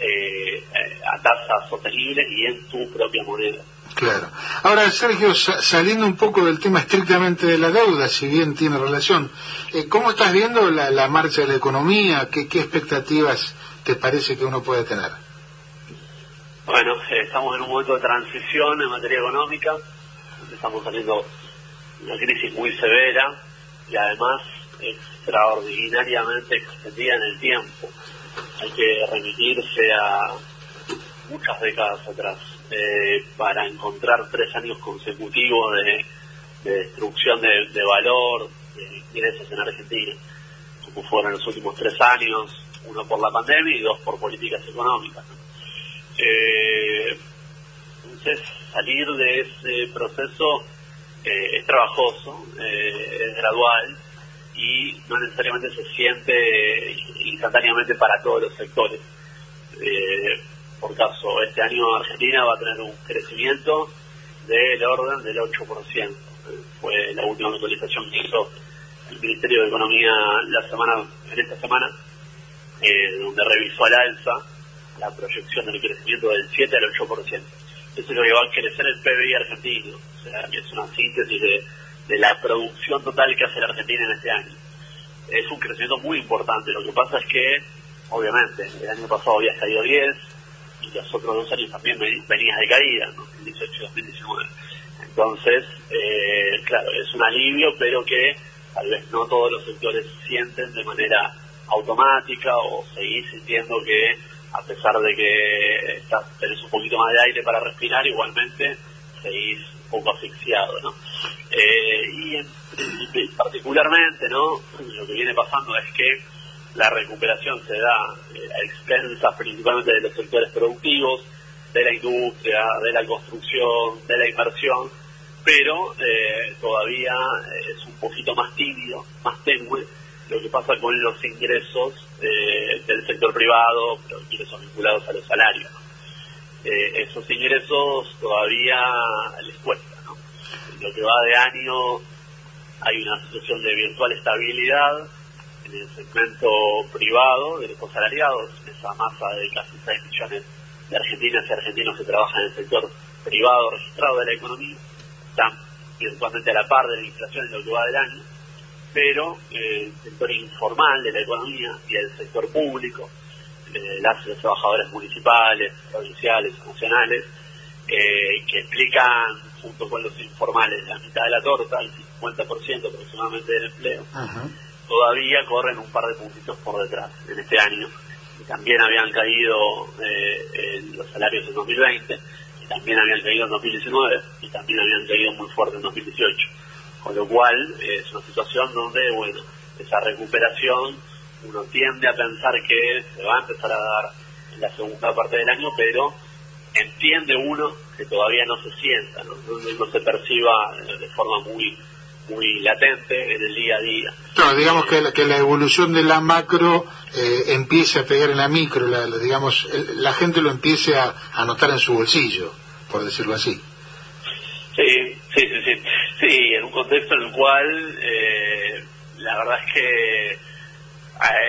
eh, eh, a tasas sostenibles y en tu propia moneda. Claro. Ahora, Sergio, sa- saliendo un poco del tema estrictamente de la deuda, si bien tiene relación, eh, ¿cómo estás viendo la, la marcha de la economía? ¿Qué, ¿Qué expectativas te parece que uno puede tener? Bueno, eh, estamos en un momento de transición en materia económica, estamos saliendo una crisis muy severa y además extraordinariamente extendida en el tiempo. Hay que remitirse a muchas décadas atrás eh, para encontrar tres años consecutivos de, de destrucción de, de valor de ingresos en Argentina, como fueron los últimos tres años, uno por la pandemia y dos por políticas económicas. ¿no? Eh, entonces, salir de ese proceso eh, es trabajoso, eh, es gradual y no necesariamente se siente instantáneamente para todos los sectores. Eh, por caso, este año Argentina va a tener un crecimiento del orden del 8%. Eh, Fue la última actualización que hizo el Ministerio de Economía la semana, en esta semana, donde revisó al alza la proyección del crecimiento del 7 al 8%. Eso es lo que va a crecer el PBI argentino. O sea, es una síntesis de, de la producción total que hace la Argentina en este año. Es un crecimiento muy importante. Lo que pasa es que, obviamente, el año pasado había caído 10 y los otros dos años también ven- venías de caída, ¿no? 2018 y 2019. Entonces, eh, claro, es un alivio, pero que tal vez no todos los sectores sienten de manera automática o seguís sintiendo que a pesar de que estás, tenés un poquito más de aire para respirar, igualmente seguís un poco asfixiado, ¿no? Eh, y, en- particularmente, ¿no? Lo que viene pasando es que la recuperación se da eh, a expensas principalmente de los sectores productivos, de la industria, de la construcción, de la inversión, pero eh, todavía es un poquito más tibio, más tenue lo que pasa con los ingresos eh, del sector privado, los ingresos vinculados a los salarios. Eh, esos ingresos todavía les cuesta. ¿no? En lo que va de año hay una situación de virtual estabilidad en el segmento privado de los salariados, esa masa de casi 6 millones de argentinas y argentinos que trabajan en el sector privado registrado de la economía, están virtualmente a la par de la inflación en lo que va del año pero eh, el sector informal de la economía y el sector público, eh, las los trabajadores municipales, provinciales, nacionales, eh, que explican junto con los informales la mitad de la torta, el 50% aproximadamente del empleo, todavía corren un par de puntitos por detrás en este año. también habían caído los salarios en 2020, y también habían caído en 2019, y también habían caído muy fuerte en 2018 con lo cual es una situación donde, bueno, esa recuperación uno tiende a pensar que se va a empezar a dar en la segunda parte del año, pero entiende uno que todavía no se sienta, no, no, se perciba de forma muy muy latente en el día a día. No, digamos que la, que la evolución de la macro eh, empiece a pegar en la micro, la, digamos, la gente lo empiece a, a notar en su bolsillo, por decirlo así. Sí, sí, sí, sí. Sí, en un contexto en el cual eh, la verdad es que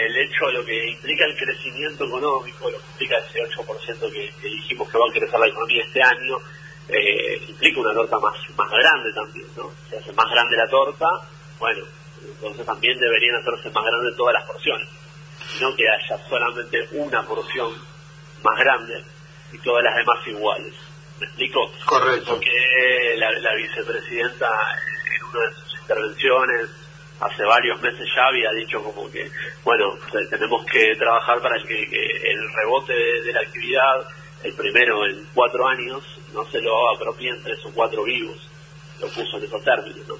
el hecho de lo que implica el crecimiento económico, lo que implica ese 8% que, que, dijimos que va a crecer la economía este año, eh, implica una torta más, más grande también, ¿no? Se hace más grande la torta, bueno, entonces también deberían hacerse más grandes todas las porciones, no que haya solamente una porción más grande y todas las demás iguales. ¿Me explico? Correcto. Porque la, la vicepresidenta en una de sus intervenciones hace varios meses ya había dicho como que, bueno, tenemos que trabajar para que, el rebote de, la actividad, el primero en cuatro años, no se lo apropien tres o cuatro vivos, lo puso en esos términos, ¿no?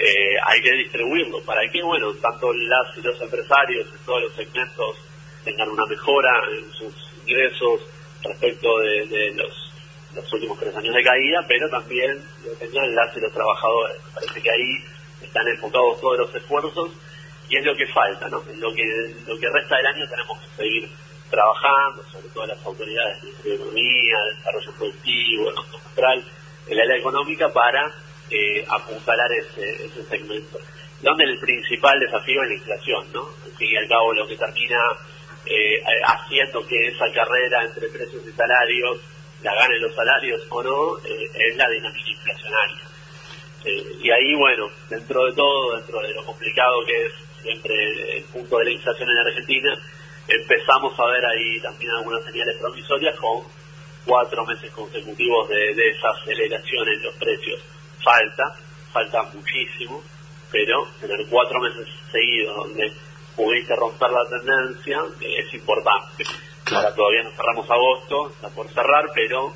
Eh, hay que distribuirlo para que, bueno, tanto las y los empresarios en todos los segmentos tengan una mejora en sus ingresos respecto de los los últimos tres años de caída, pero también lo tengan las y los trabajadores. parece que ahí están enfocados todos los esfuerzos y es lo que falta, ¿no? Lo que, lo que resta del año tenemos que seguir trabajando, sobre todo las autoridades de Economía, de Desarrollo Productivo, el Central, el área económica para eh, apuntalar ese, ese segmento. Donde el principal desafío es la inflación, ¿no? Al fin y al cabo lo que termina eh, haciendo que esa carrera entre precios y salarios la ganen los salarios o no, eh, es la dinámica inflacionaria. Eh, y ahí, bueno, dentro de todo, dentro de lo complicado que es siempre el punto de la inflación en Argentina, empezamos a ver ahí también algunas señales promisorias con cuatro meses consecutivos de, desaceleración en los precios. Falta, falta muchísimo, pero tener cuatro meses seguidos donde pudiste romper la tendencia es importante. Ahora todavía no cerramos agosto, está por cerrar, pero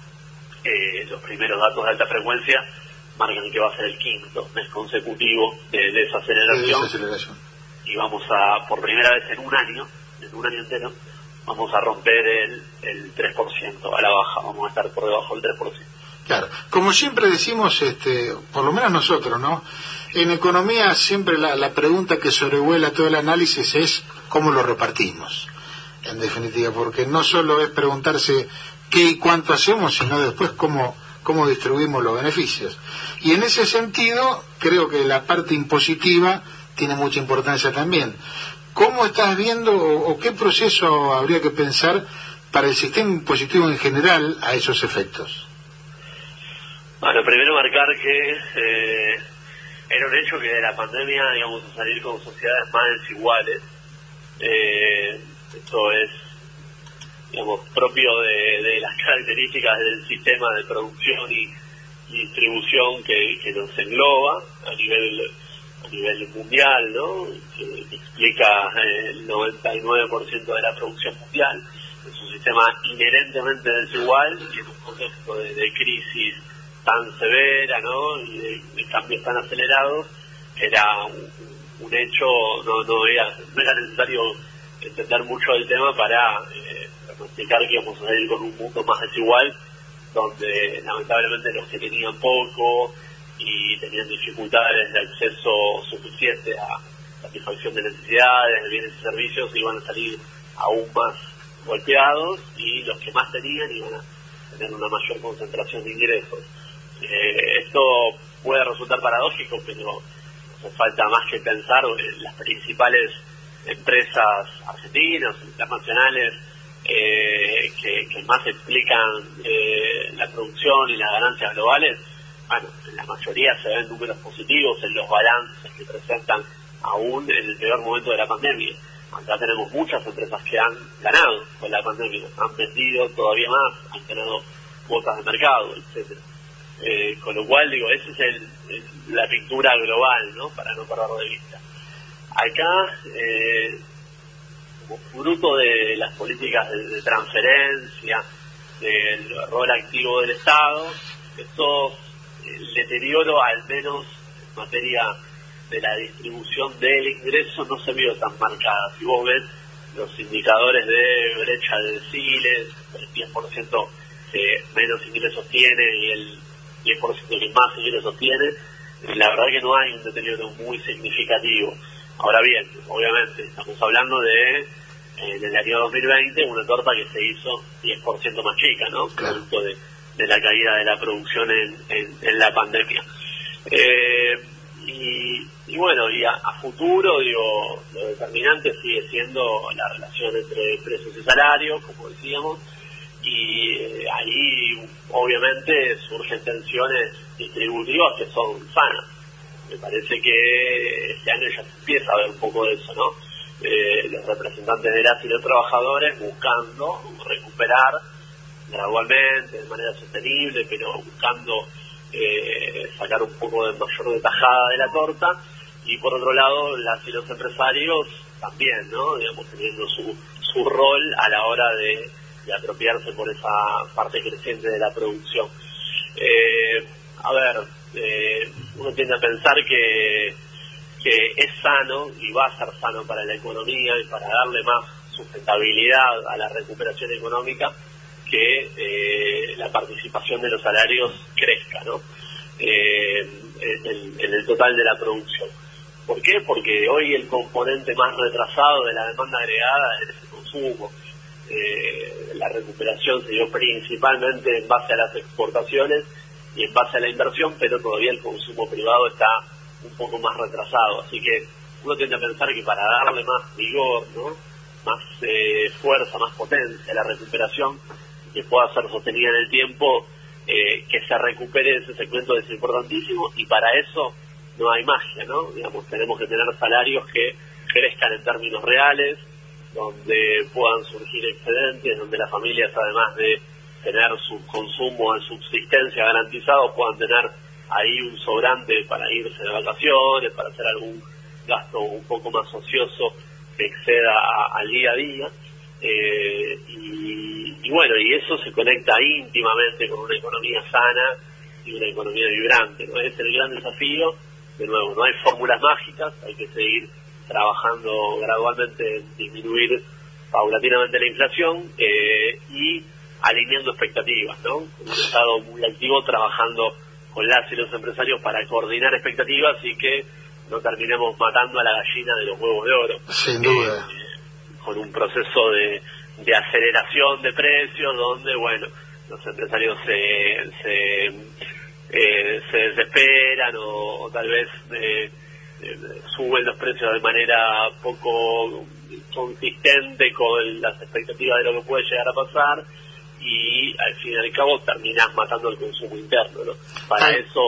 eh, los primeros datos de alta frecuencia marcan que va a ser el quinto mes consecutivo de desaceleración. Y vamos a, por primera vez en un año, en un año entero, vamos a romper el, el 3% a la baja, vamos a estar por debajo del 3%. Claro, como siempre decimos, este, por lo menos nosotros, ¿no? En economía siempre la, la pregunta que sobrevuela todo el análisis es cómo lo repartimos en definitiva, porque no solo es preguntarse qué y cuánto hacemos, sino después cómo, cómo distribuimos los beneficios. Y en ese sentido, creo que la parte impositiva tiene mucha importancia también. ¿Cómo estás viendo o, qué proceso habría que pensar para el sistema impositivo en general a esos efectos? Bueno, primero marcar que eh, era un hecho que de la pandemia íbamos a salir con sociedades más desiguales. Eh, esto es digamos, propio de, las características del sistema de producción y, distribución que, nos engloba a nivel a nivel mundial, ¿no? que, explica eh, el 99% de la producción mundial. Es un sistema inherentemente desigual y en un contexto de, crisis tan severa ¿no? y de, cambios tan acelerados, era un, hecho, no, no, era, no era necesario entender mucho del tema para eh, que íbamos a ir con un mundo más desigual, donde lamentablemente los que tenían poco y tenían dificultades de acceso suficiente a satisfacción de necesidades, de bienes y servicios, iban a salir aún más golpeados y los que más tenían iban a tener una mayor concentración de ingresos. Eh, esto puede resultar paradójico, pero hace falta más que pensar en las principales empresas argentinas, internacionales, eh, que, más explican eh, la producción y las ganancias globales, bueno, en la mayoría se ven números positivos en los balances que presentan aún en el peor momento de la pandemia. Acá tenemos muchas empresas que han ganado con la pandemia, han vendido todavía más, han ganado cuotas de mercado, etcétera. Eh, con lo cual, digo, esa es el, la pintura global, ¿no? Para no perderlo de vista. Acá, eh, fruto de las políticas de, transferencia, del rol activo del Estado, estos el deterioro, al menos en materia de la distribución del ingreso, no se vio tan marcada. Si vos ves los indicadores de brecha de deciles, el 10% que menos ingresos tiene y el 10% que más ingresos tiene, la verdad que no hay un deterioro muy significativo. Ahora bien, obviamente, estamos hablando de, en el año 2020, una torta que se hizo 10% más chica, ¿no? Producto de, de la caída de la producción en, en, la pandemia. Eh, y, bueno, y a, futuro, digo, lo determinante sigue siendo la relación entre precios y salarios, como decíamos, y eh, ahí obviamente surgen tensiones distributivas que son sanas. Me parece que este año ya se empieza a ver un poco de eso, ¿no? Eh, los representantes de las y los trabajadores buscando recuperar gradualmente, de manera sostenible, pero buscando eh, sacar un poco de mayor de tajada de la torta. Y por otro lado, las y los empresarios también, ¿no? Digamos, teniendo su, su rol a la hora de, apropiarse por esa parte creciente de la producción. Eh, a ver, eh, uno tiende a pensar que, es sano y va a ser sano para la economía y para darle más sustentabilidad a la recuperación económica que eh, la participación de los salarios crezca. Eh, en, el total de la producción. ¿Por qué? Porque hoy el componente más retrasado de la demanda agregada es el consumo. La recuperación se dio principalmente en base a las exportaciones y en base a la inversión, pero todavía el consumo privado está un poco más retrasado. Así que uno tiende a pensar que para darle más vigor, ¿no? más fuerza, más potencia a la recuperación, que pueda ser sostenida en el tiempo, eh, que se recupere ese segmento es importantísimo y para eso no hay magia, ¿no? Digamos, tenemos que tener salarios que crezcan en términos reales, donde puedan surgir excedentes, donde las familias, además de tener su consumo en subsistencia garantizado, puedan tener ahí un sobrante para irse de vacaciones, para hacer algún gasto un poco más ocioso que exceda al día a día. Eh, y, bueno, y eso se conecta íntimamente con una economía sana y una economía vibrante, ¿no? Es el gran desafío, de nuevo, no hay fórmulas mágicas, hay que seguir trabajando gradualmente en disminuir paulatinamente la inflación eh, y alineando expectativas, ¿no? Un Estado muy activo trabajando con las y los empresarios para coordinar expectativas y que no terminemos matando a la gallina de los huevos de oro. Sin duda. Eh, con un proceso de, de aceleración de precios donde, bueno, los empresarios se, se, eh, se desesperan o, tal vez eh, eh, suben los precios de manera poco consistente con las expectativas de lo que puede llegar a pasar y al fin y al cabo terminás matando el consumo interno. ¿no? Para eso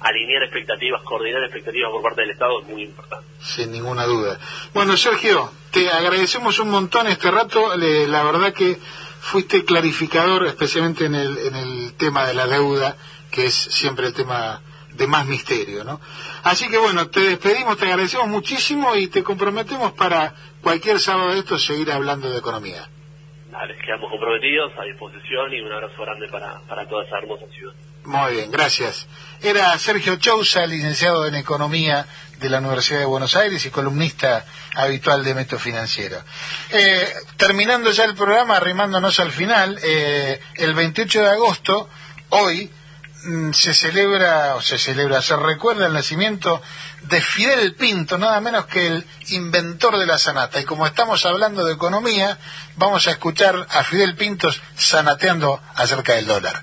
alinear expectativas, coordinar expectativas por parte del Estado es muy importante. Sin ninguna duda. Bueno, Sergio, te agradecemos un montón este rato. la verdad que fuiste clarificador, especialmente en el, en el tema de la deuda, que es siempre el tema de más misterio, ¿no? Así que bueno, te despedimos, te agradecemos muchísimo y te comprometemos para cualquier sábado de esto seguir hablando de economía. Dale, quedamos comprometidos, a disposición y un abrazo grande para, para toda esa hermosa ciudad. Muy bien, gracias. Era Sergio Chousa, licenciado en Economía de la Universidad de Buenos Aires y columnista habitual de Método Financiero. Eh, terminando ya el programa, arrimándonos al final, eh, el 28 de agosto, hoy, mm, se celebra, o se celebra, se recuerda el nacimiento de Fidel Pinto, nada menos que el inventor de la sanata. Y como estamos hablando de economía, vamos a escuchar a Fidel Pintos sanateando acerca del dólar.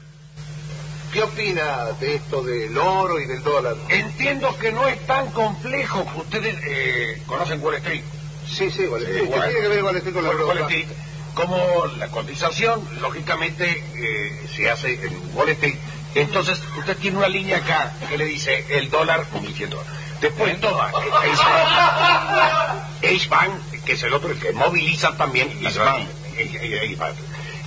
¿Qué opina de esto del oro y del dólar? Entiendo que no es tan complejo. Ustedes eh, conocen Wall Street. Sí, sí, Wall Street. Eh, ¿Qué Wall- tiene que ver Wall Street con la Wall- Wall? Street, Como la cotización, lógicamente, eh, se hace en Wall Street. Entonces, usted tiene una línea acá que le dice el dólar 1.100 dólares. Después Ace Bank, que es el otro, el que moviliza también. Bank.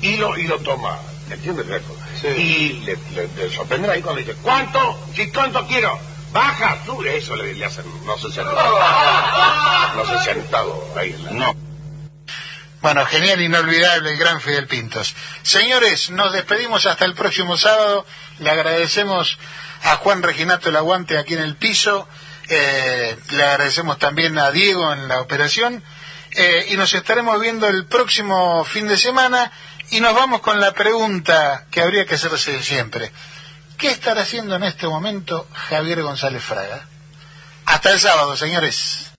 Y lo, y lo toma, ¿me entiendes? Greco? Y le, le, le sorprenderá ahí cuando dice, ¿cuánto? Si cuánto quiero. Baja, sube, eso le, le hacen, no sé si han no sé si han estado ahí. No. Bueno, genial, inolvidable, el gran Fidel Pintos. Señores, nos despedimos hasta el próximo sábado. Le agradecemos a Juan Reginato el aguante aquí en el piso. Eh, le agradecemos también a Diego en la operación. Eh, y nos estaremos viendo el próximo fin de semana. Y nos vamos con la pregunta que habría que hacerse siempre. ¿Qué estará haciendo en este momento Javier González Fraga? Hasta el sábado, señores.